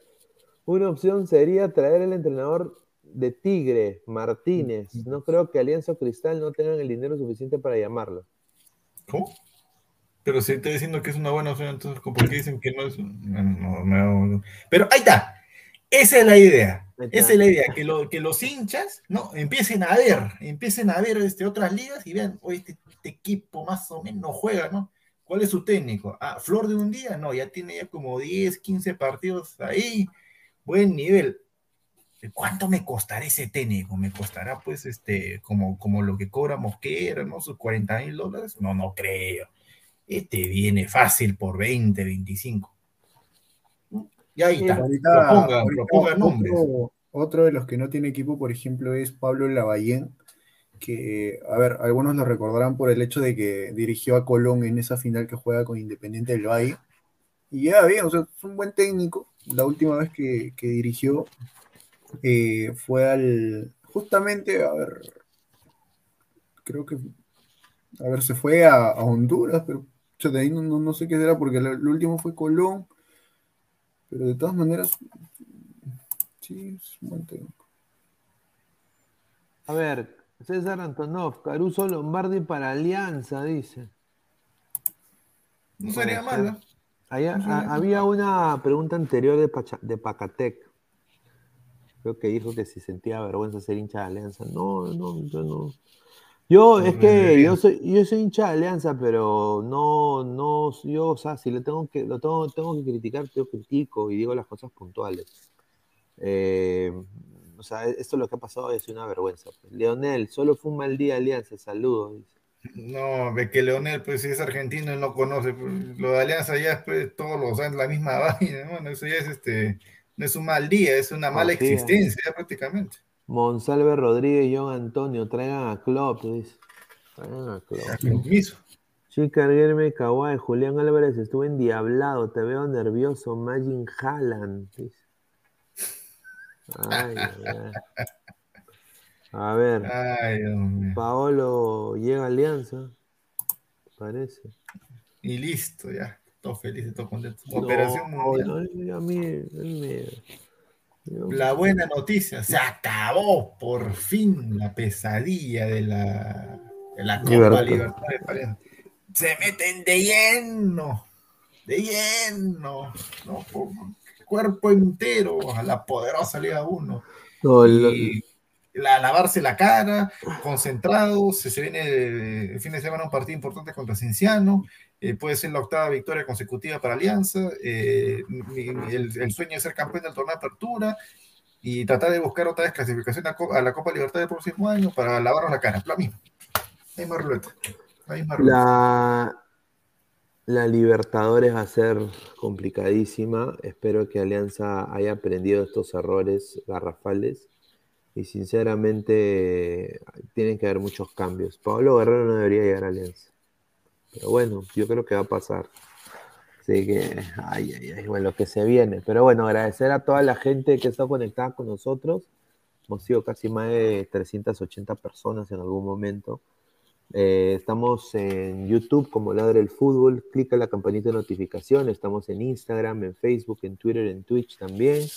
una opción sería traer el entrenador de Tigre, Martínez. No creo que Alianza Cristal no tengan el dinero suficiente para llamarlo. ¿Cómo? Pero si estoy diciendo que es una buena opción, entonces ¿por qué dicen que no es? No, no, no. Pero ahí está. Esa es la idea. Está. Esa es la idea, que, lo- que los hinchas no empiecen a ver, empiecen a ver este, otras ligas y vean, oye, este, este equipo más o menos juega, ¿no? ¿Cuál es su técnico? Ah, Flor de un día, no, ya tiene ya como 10, 15 partidos ahí, buen nivel. ¿Cuánto me costará ese técnico? ¿Me costará pues este, como, como lo que cobra Mosquera, ¿no? Sus 40 mil dólares? No, no creo. Este viene fácil por 20, 25. Y ahí está. Ahorita- propongan, ahorita propongan nombres. Otro, otro de los que no tiene equipo, por ejemplo, es Pablo Lavallén, que, a ver, algunos lo recordarán por el hecho de que dirigió a Colón en esa final que juega con Independiente del Valle. Y ya bien, o sea, es un buen técnico. La última vez que, que dirigió eh, fue al. Justamente, a ver. Creo que. A ver, se fue a, a Honduras, pero yo de ahí no, no- no sé qué será, porque lo último fue Colón. Pero de todas maneras, sí, es un buen técnico. A ver, César Antonov, Caruso Lombardi para Alianza, dice. No sería malo. Allá- No sería a- mal. había una pregunta anterior de, Pacha- de Pacatec. Creo que dijo que si sentía vergüenza ser hincha de Alianza. No, no, yo no. Yo, es que yo soy, yo soy hincha de Alianza, pero no, no, yo, o sea, si le tengo que, lo tengo, tengo que criticar, yo critico y digo las cosas puntuales. Eh, o sea, esto es lo que ha pasado es una vergüenza. pues. Leonel, solo fue un mal día Alianza, saludos. No, ve que Leonel, pues si es argentino, él no conoce. pues, lo de Alianza ya es pues, todos los años la misma vaina. Bueno, eso ya es este, no es un mal día, es una mala existencia prácticamente. Monsalve Rodríguez, John Antonio, traigan a Klopp, dice. Traigan a Klopp. Chica Guillermo Kawai, Julián Álvarez, estuve endiablado, te veo nervioso, Magin Haaland. dice. Ay. A ver, Ay. Paolo llega a Alianza, parece. Y listo, ya. Todos felices, todos contentos. No, Operación mundial. no, a mí, me- yo- La buena noticia, se acabó por fin la pesadilla de la, de la Copa Libertad. Se meten de lleno, de lleno, ¿no? Por cuerpo entero a la poderosa Liga 1. No, el- Y la, lavarse la cara, concentrados, se, se viene el, el fin de semana un partido importante contra Cinciano, eh, puede ser la octava victoria consecutiva para Alianza, eh, el, sueño de ser campeón del torneo de apertura y tratar de buscar otra vez clasificación a, la Copa Libertad del próximo año para lavarnos la cara, la misma, la misma ruleta, la misma ruleta. La Libertadores va a ser complicadísima. Espero que Alianza haya aprendido estos errores garrafales. Y sinceramente, tienen que haber muchos cambios. Pablo Guerrero no debería llegar a Alianza. Pero bueno, yo creo que va a pasar. Así que, ay, ay, ay, bueno, lo que se viene. Pero bueno, agradecer a toda la gente que está conectada con nosotros. Hemos sido casi más de 380 personas en algún momento. Eh, estamos en YouTube como Ladre el Fútbol. Clica la campanita de notificación. Estamos en Instagram, en Facebook, en Twitter, en Twitch también.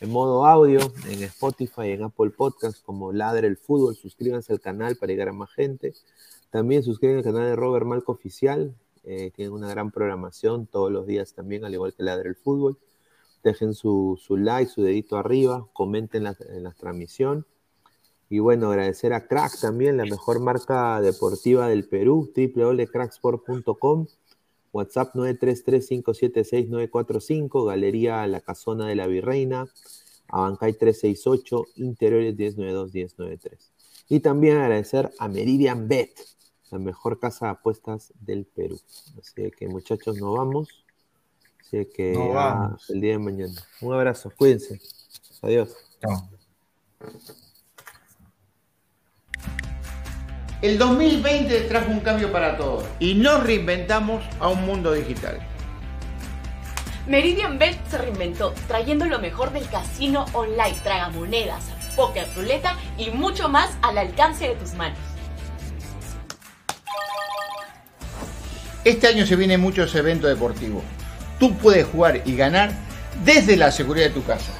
En modo audio, en Spotify, en Apple Podcast como Ladre el Fútbol. Suscríbanse al canal para llegar a más gente. También suscriben al canal de Robert Malco Oficial. Eh, tienen una gran programación todos los días también, al igual que Ladre el Fútbol. Dejen su, su like, su dedito arriba, comenten la, en la transmisión. Y bueno, agradecer a Crack también, la mejor marca deportiva del Perú, www.cracksport.com, WhatsApp 933-576-945, Galería La Casona de la Virreina, Abancay 368, Interiores 1092-1093. Y también agradecer a Meridian Bet, la mejor casa de apuestas del Perú. Así que muchachos, nos vamos. Así que vamos. el día de mañana. Un abrazo, cuídense. Adiós. Chao. El 2020 trajo un cambio para todos y nos reinventamos a un mundo digital. Meridian Bet se reinventó, trayendo lo mejor del casino online, tragamonedas, póker, ruleta y mucho más al alcance de tus manos. Este año se vienen muchos eventos deportivos. Tú puedes jugar y ganar desde la seguridad de tu casa.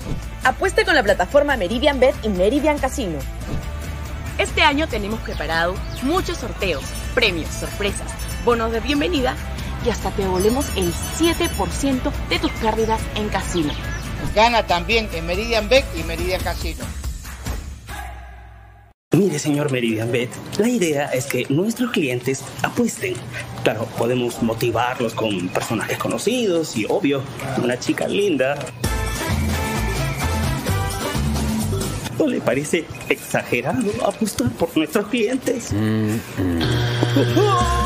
Apueste con la plataforma Meridian Bet y Meridian Casino. Este año tenemos preparado muchos sorteos, premios, sorpresas, bonos de bienvenida y hasta te devolvemos el 7% de tus pérdidas en casino. Gana también en Meridian Bet y Meridian Casino. Mire, señor Meridian Bet, la idea es que nuestros clientes apuesten. Claro, podemos motivarlos con personajes conocidos y, obvio, una chica linda. ¿No le parece exagerado apostar por nuestros clientes?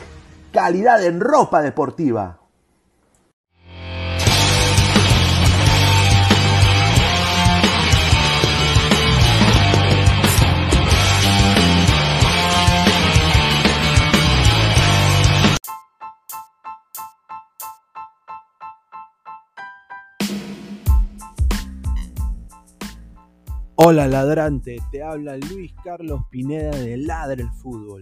calidad en ropa deportiva. Hola ladrante, te habla Luis Carlos Pineda de Ladre el Fútbol.